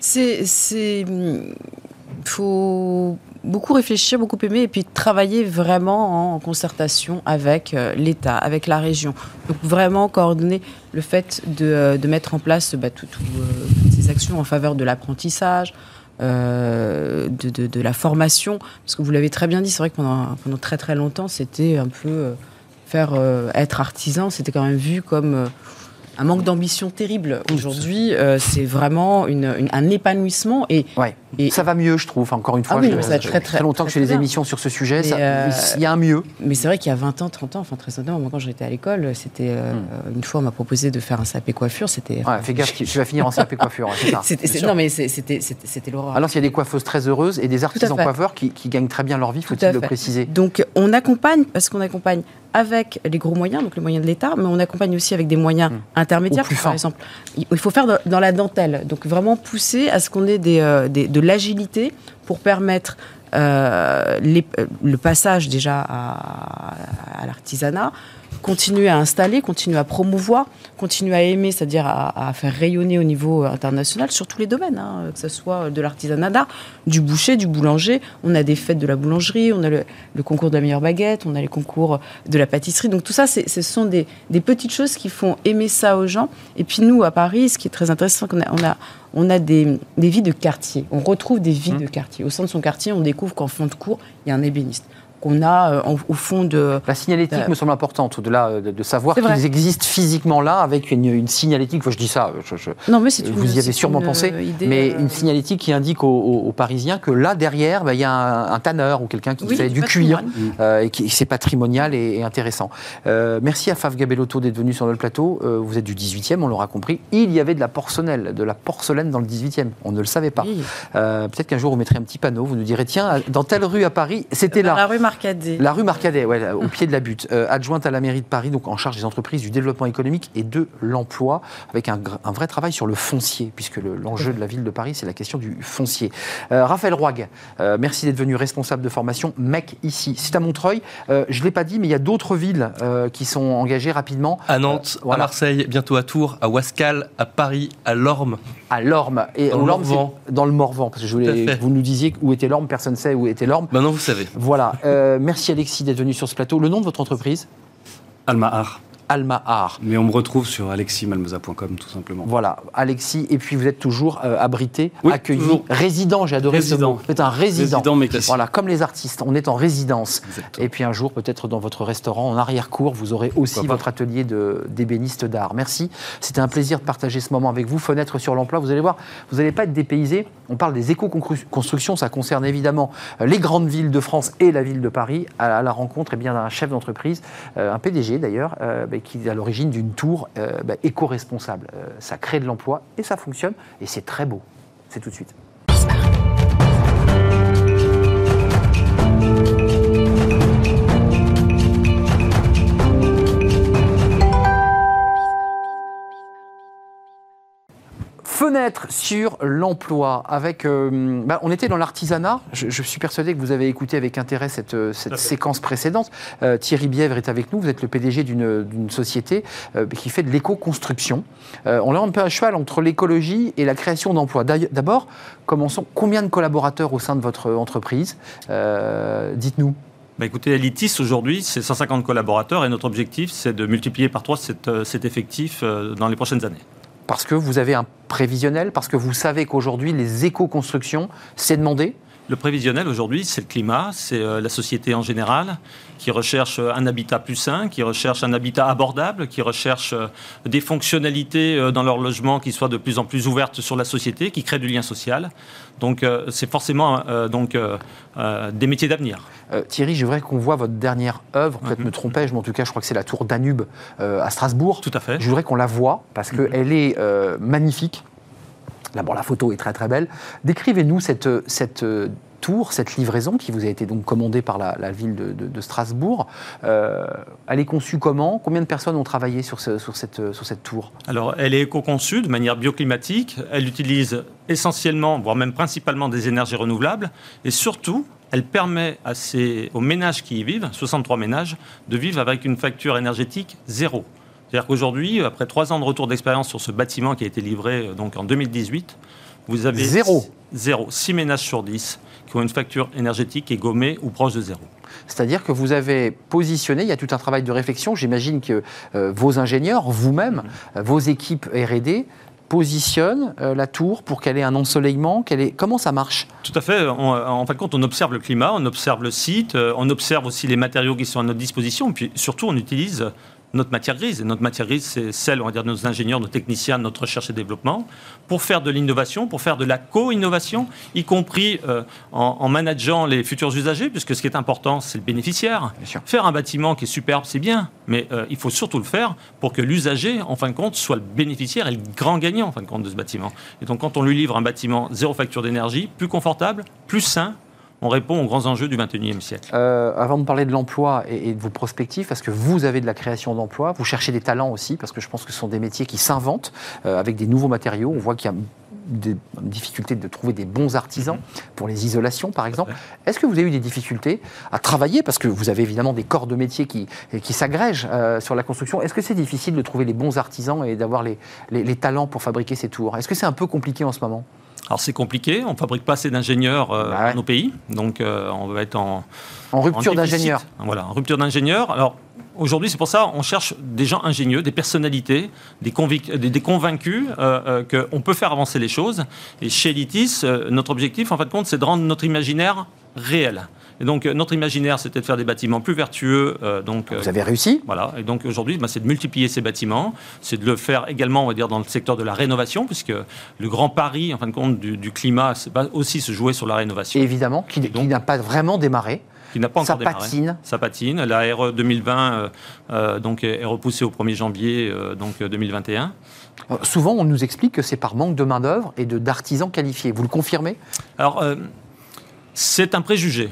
C'est. Il faut beaucoup réfléchir, beaucoup aimer, et puis travailler vraiment en concertation avec euh, l'État, avec la région. Donc vraiment coordonner le fait de, euh, de mettre en place bah, euh, toutes ces actions en faveur de l'apprentissage, de, de, la formation, parce que vous l'avez très bien dit, c'est vrai que pendant, pendant, très très longtemps, c'était un peu faire être artisan, c'était quand même vu comme un manque d'ambition terrible. Aujourd'hui, euh, c'est vraiment une, une, un épanouissement et, ouais. et, ça va mieux, je trouve. Encore une fois, ah oui, je, ça je, très, très, très longtemps très, que je fais des émissions sur ce sujet. Il euh, y a un mieux. Mais c'est vrai qu'il y a 20 ans, 30 ans, enfin très moi quand j'étais à l'école, c'était euh, hmm. une fois on m'a proposé de faire un CAP coiffure, c'était. Ouais, fais gaffe, tu vas finir en CAP coiffure. c'était non mais c'était l'horreur. Alors il y a des coiffeuses très heureuses et des artisans coiffeurs qui, qui, gagnent très bien leur vie, faut-il le préciser. Donc on accompagne parce qu'on accompagne avec les gros moyens, donc les moyens de l'État, mais on accompagne aussi avec des moyens mmh. intermédiaires. Par fin. exemple, il faut faire dans la dentelle, donc vraiment pousser à ce qu'on ait des, euh, des, de l'agilité pour permettre euh, les, le passage déjà à, à l'artisanat, continuer à installer, continuer à promouvoir, continuer à aimer, c'est-à-dire à, à, faire rayonner au niveau international sur tous les domaines, hein, que ce soit de l'artisanat d'art, du boucher, du boulanger. On a des fêtes de la boulangerie, on a le, le, concours de la meilleure baguette, on a les concours de la pâtisserie. Donc tout ça, ce sont des, des, petites choses qui font aimer ça aux gens. Et puis nous, à Paris, ce qui est très intéressant, on a, on a, on a des, des, vies de quartier. On retrouve des vies mmh. de quartier. Au sein de son quartier, on découvre qu'en fond de cours, il y a un ébéniste qu'on a euh, au fond de... La signalétique me semble importante, au-delà de, de savoir qu'ils existent physiquement là, avec une, signalétique, je dis ça, non, mais c'est vous y avez sûrement pensé, mais une signalétique qui indique aux, Parisiens que là, derrière, bah, il y a un, tanneur ou quelqu'un qui fait du cuir, et qui c'est patrimonial et, intéressant. merci à Faf Gabellotto d'être venu sur le plateau. vous êtes du 18e, on l'aura compris. Il y avait de la porcelaine, de la porcelaine dans le 18e. On ne le savait pas. Peut-être qu'un jour, vous mettrez un petit panneau, vous nous direz, tiens, dans telle rue à Paris, c'était là. La rue Marcadet. La rue Marcadet, ouais, au pied de la butte. Euh, adjointe à la mairie de Paris, donc en charge des entreprises, du développement économique et de l'emploi, avec un, vrai travail sur le foncier, puisque l'enjeu de la ville de Paris, c'est la question du foncier. Euh, Raphaël Roig, euh, merci d'être venu responsable de formation MEC ici. C'est à Montreuil. je ne l'ai pas dit, mais il y a d'autres villes qui sont engagées rapidement. À Nantes, à Marseille, bientôt à Tours, à Wascal, à Paris, à Lorme. À Lorme. Et dans, le Morvan. dans le Morvan. Parce que je voulais que vous nous disiez où était Lorme, personne ne sait où était Lorme. Maintenant, vous savez. Voilà. merci Alexis d'être venu sur ce plateau. Le nom de votre entreprise? Almahar. Almahar. Mais on me retrouve sur aleximalmeza.com tout simplement. Voilà, Alexis, et puis vous êtes toujours euh, abrité, accueilli, résident, j'ai adoré ce mot. Vous êtes un résident. résident mais voilà, comme les artistes, on est en résidence. Et puis un jour, peut-être dans votre restaurant, en arrière-cour, vous aurez aussi votre atelier d'ébéniste d'art. Merci, c'était un plaisir de partager ce moment avec vous. Fenêtre sur l'emploi, vous allez voir, vous n'allez pas être dépaysé. On parle des éco-constructions, ça concerne évidemment euh, les grandes villes de France et la ville de Paris, à la rencontre eh bien d'un chef d'entreprise, euh, un PDG d'ailleurs, qui est à l'origine d'une tour euh, bah, éco-responsable. Euh, ça crée de l'emploi et ça fonctionne et c'est très beau. C'est tout de suite. Fenêtre sur l'emploi. Avec, euh, bah, on était dans l'artisanat. Je, suis persuadé que vous avez écouté avec intérêt cette, euh, cette séquence précédente. Euh, Thierry Bièvre est avec nous. Vous êtes le PDG d'une société qui fait de l'éco-construction. on est un peu à cheval entre l'écologie et la création d'emplois. D'abord, commençons. Combien de collaborateurs au sein de votre entreprise Dites-nous. Bah écoutez, Elitis, aujourd'hui, c'est 150 collaborateurs et notre objectif, c'est de multiplier par trois cet effectif dans les prochaines années parce que vous avez un prévisionnel, parce que vous savez qu'aujourd'hui, les éco-constructions, c'est demandé le prévisionnel aujourd'hui, c'est le climat, c'est euh, la société en général qui recherche euh, un habitat plus sain, qui recherche un habitat abordable, qui recherche euh, des fonctionnalités dans leur logement qui soient de plus en plus ouvertes sur la société, qui créent du lien social. Donc c'est forcément donc, des métiers d'avenir. Thierry, je voudrais qu'on voit votre dernière œuvre, peut-être mhm. me trompais-je, mais en tout cas je crois que c'est la tour Danube à Strasbourg. Tout à fait. Je voudrais qu'on la voie parce mhm. qu'elle est magnifique. D'abord, la photo est très très belle. Décrivez-nous cette, cette tour, cette livraison qui vous a été donc commandée par la, ville de, Strasbourg. Euh, elle est conçue comment? Combien de personnes ont travaillé sur, sur, cette, sur cette tour? Alors, elle est éco-conçue de manière bioclimatique. Elle utilise essentiellement, voire même principalement, des énergies renouvelables. Et surtout, elle permet à ces, aux ménages qui y vivent, 63 ménages, de vivre avec une facture énergétique zéro. C'est-à-dire qu'aujourd'hui, après trois ans de retour d'expérience sur ce bâtiment qui a été livré euh, donc en 2018, vous avez zéro. Zéro. Six ménages sur 10 qui ont une facture énergétique qui est gommée ou proche de zéro. C'est-à-dire que vous avez positionné, il y a tout un travail de réflexion, j'imagine que euh, vos ingénieurs, vous-même, mm-hmm. euh, vos équipes RD, positionnent la tour pour qu'elle ait un ensoleillement est... Comment ça marche? Tout à fait. en fin de compte, on observe le climat, on observe le site, on observe aussi les matériaux qui sont à notre disposition, puis surtout, on utilise notre matière grise. Et notre matière grise, c'est celle, on va dire, de nos ingénieurs, nos techniciens, notre recherche et développement, pour faire de l'innovation, pour faire de la co-innovation, y compris euh, en, manageant les futurs usagers, puisque ce qui est important, c'est le bénéficiaire. Faire un bâtiment qui est superbe, c'est bien, mais euh, il faut surtout le faire pour que l'usager, en fin de compte, soit le bénéficiaire et le grand gagnant, en fin de compte, de ce bâtiment. Et donc, quand on lui livre un bâtiment zéro facture d'énergie, plus confortable, plus sain, on répond aux grands enjeux du 21e siècle. Euh, avant de parler de l'emploi et, de vos prospectives, parce que vous avez de la création d'emplois, vous cherchez des talents aussi, parce que je pense que ce sont des métiers qui s'inventent euh, avec des nouveaux matériaux. On voit qu'il y a des difficultés de trouver des bons artisans pour les isolations, par exemple. Est-ce que vous avez eu des difficultés à travailler? Parce que vous avez évidemment des corps de métier qui, qui s'agrègent euh, sur la construction. Est-ce que c'est difficile de trouver les bons artisans et d'avoir les, les, talents pour fabriquer ces tours? Est-ce que c'est un peu compliqué en ce moment? Alors c'est compliqué, on ne fabrique pas assez d'ingénieurs euh, bah dans nos pays, donc euh, on va être en... En rupture d'ingénieurs. Voilà, en rupture d'ingénieurs. Alors aujourd'hui c'est pour ça on cherche des gens ingénieux, des personnalités, des, des, convaincus euh, qu'on peut faire avancer les choses. Et chez Elitis, notre objectif en fin de compte c'est de rendre notre imaginaire réel. Et donc, euh, notre imaginaire, c'était de faire des bâtiments plus vertueux. euh, donc, euh, Vous avez réussi voilà. Et donc, aujourd'hui, bah, c'est de multiplier ces bâtiments. C'est de le faire également, on va dire, dans le secteur de la rénovation, puisque le grand pari, en fin de compte, du, du climat, c'est aussi se jouer sur la rénovation. Évidemment, qui, Et donc- qui n'a pas vraiment démarré. qui n'a pas encore Ça démarré. patine. Ça patine. La RE 2020 euh, euh, donc, est repoussée au 1er janvier euh, donc, euh, 2021. Euh, Souvent, on nous explique que c'est par manque de main-d'œuvre et d'artisans qualifiés. Vous le confirmez? Alors, euh, c'est un préjugé.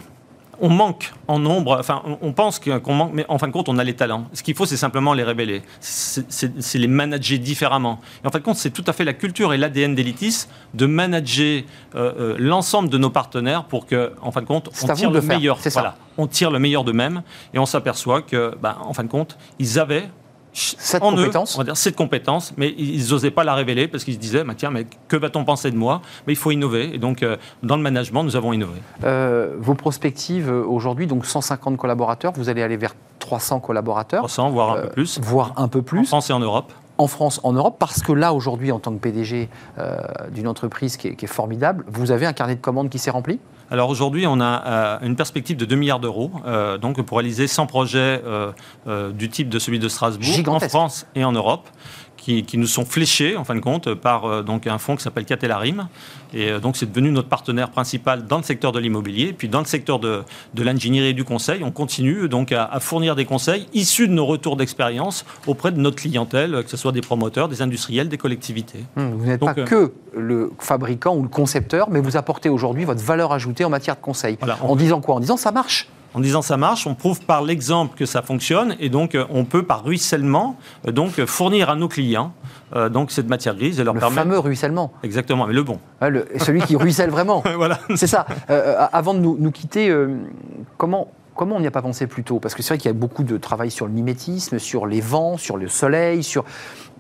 On manque en nombre, enfin, on- pense qu'on manque, mais en fin de compte, on a les talents. Ce qu'il faut, c'est simplement les révéler. C'est les manager différemment. Et en fin de compte, c'est tout à fait la culture et l'ADN d'Elitis de manager euh, euh, l'ensemble de nos partenaires pour que, en fin de compte, on tire le meilleur. Voilà, on tire le meilleur d'eux-mêmes et on s'aperçoit que, bah, en fin de compte, ils avaient Cette en eux, compétence on va dire cette compétence, mais ils n'osaient pas la révéler parce qu'ils se disaient, bah, tiens, mais que va-t-on penser de moi? Mais il faut innover. Et donc, euh, dans le management, nous avons innové. Euh, Vos perspectives euh, aujourd'hui, donc 150 collaborateurs, vous allez aller vers 300 collaborateurs, 300, voire un peu plus. voire un peu En plus, France et en Europe. en France, en Europe, parce que là, aujourd'hui, en tant que PDG euh, d'une entreprise qui est, qui est formidable, vous avez un carnet de commandes qui s'est rempli? Alors aujourd'hui, on a euh, une perspective de 2 milliards d'euros euh, donc pour réaliser 100 projets euh, euh, du type de celui de Strasbourg Gigantesque. en France et en Europe. Qui, qui nous sont fléchés en fin de compte par euh, donc un fonds qui s'appelle Catelarim et euh, donc c'est devenu notre partenaire principal dans le secteur de l'immobilier puis dans le secteur de, de l'ingénierie et du conseil on continue donc à, à fournir des conseils issus de nos retours d'expérience auprès de notre clientèle que ce soit des promoteurs des industriels des collectivités Hum, Vous n'êtes pas euh, que le fabricant ou le concepteur, mais vous apportez aujourd'hui votre valeur ajoutée en matière de conseil. Voilà, En disant quoi? En disant ça marche. En disant ça marche, on prouve par l'exemple que ça fonctionne et donc euh, on peut par ruissellement euh, donc fournir à nos clients euh, donc cette matière grise et leur Le permettre fameux ruissellement. exactement mais le bon. Le- celui qui ruisselle vraiment. voilà. C'est ça. Euh, avant de nous, nous quitter, euh, comment, comment on n'y a pas pensé plus tôt? Parce que c'est vrai qu'il y a beaucoup de travail sur le mimétisme, sur les vents, sur le soleil, sur...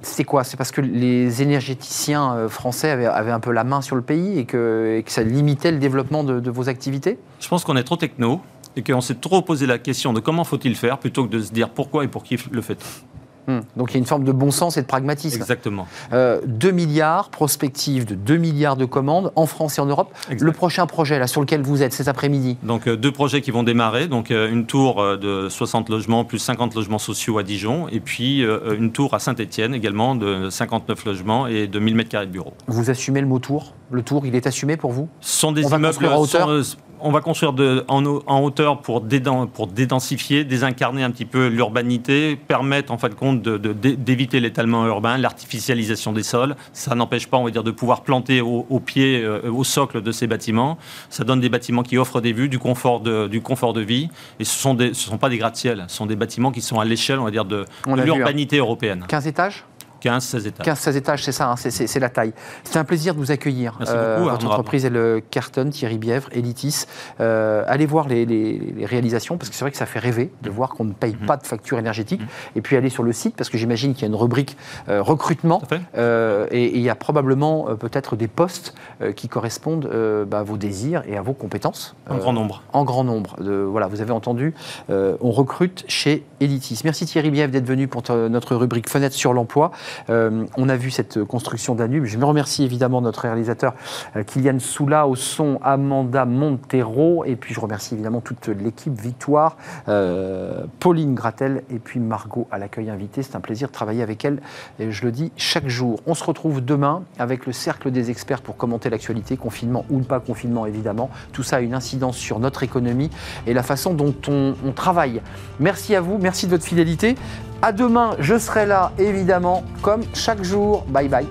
C'est quoi? C'est parce que les énergéticiens français avaient, avaient un peu la main sur le pays et que, et que ça limitait le développement de, de vos activités? Je pense qu'on est trop techno et qu'on s'est trop posé la question de comment faut-il faire plutôt que de se dire pourquoi et pour qui le fait. Hum. Donc il y a une forme de bon sens et de pragmatisme. Exactement. Euh, 2 milliards, prospective de 2 milliards de commandes en France et en Europe. Exact. Le prochain projet là, sur lequel vous êtes cet après-midi, Donc euh, deux projets qui vont démarrer, donc euh, une tour euh, de 60 logements plus 50 logements sociaux à Dijon et puis une tour à Saint-Étienne également de 59 logements et de 1000 mètres carrés de bureaux. vous assumez le mot tour? Le tour, il est assumé pour vous? Ce sont des On va immeubles construire sont, on va construire de- en, hau- en hauteur pour, déden- pour dédensifier, désincarner un petit peu l'urbanité, permettre en fin de compte de- de- d'é- d'éviter l'étalement urbain, l'artificialisation des sols. Ça n'empêche pas, on va dire, de pouvoir planter au, au pied, euh, au socle de ces bâtiments. Ça donne des bâtiments qui offrent des vues, du confort de, du confort de vie. Et ce sont des, ce sont pas des gratte-ciel, ce sont des bâtiments qui sont à l'échelle, on va dire, de, hein. l'urbanité européenne. 15 étages? 15, 16 étages. 15-16 étages, c'est ça, hein, c'est- la taille. C'est un plaisir de vous accueillir. Merci beaucoup, votre Arnaud entreprise, elle cartonne, Thierry Bièvre, Elitis. Euh, allez voir les, les- les réalisations, parce que c'est vrai que ça fait rêver de voir qu'on ne paye Mhm. pas de facture énergétique. Et puis aller sur le site, parce que j'imagine qu'il y a une rubrique euh, recrutement. Euh, et il y a probablement euh, peut-être des postes euh, qui correspondent euh, bah, à vos désirs et à vos compétences. En Euh, grand nombre. en grand nombre. De, voilà, vous avez entendu, euh, on recrute chez Elitis. Merci Thierry Bièvre d'être venu pour notre rubrique Fenêtre sur l'emploi. Euh, on a vu cette construction Danube. Je me remercie évidemment notre réalisateur euh, Kylian Soula au son, Amanda Montero, et puis je remercie évidemment toute l'équipe Victoire, euh, Pauline Gratel et puis Margot à l'accueil invité. C'est un plaisir de travailler avec elle, et je le dis chaque jour. On se retrouve demain avec le cercle des experts pour commenter l'actualité, confinement ou pas confinement évidemment. Tout ça a une incidence sur notre économie et la façon dont on, on travaille. Merci à vous, merci de votre fidélité. À demain, je serai là évidemment comme chaque jour. Bye bye.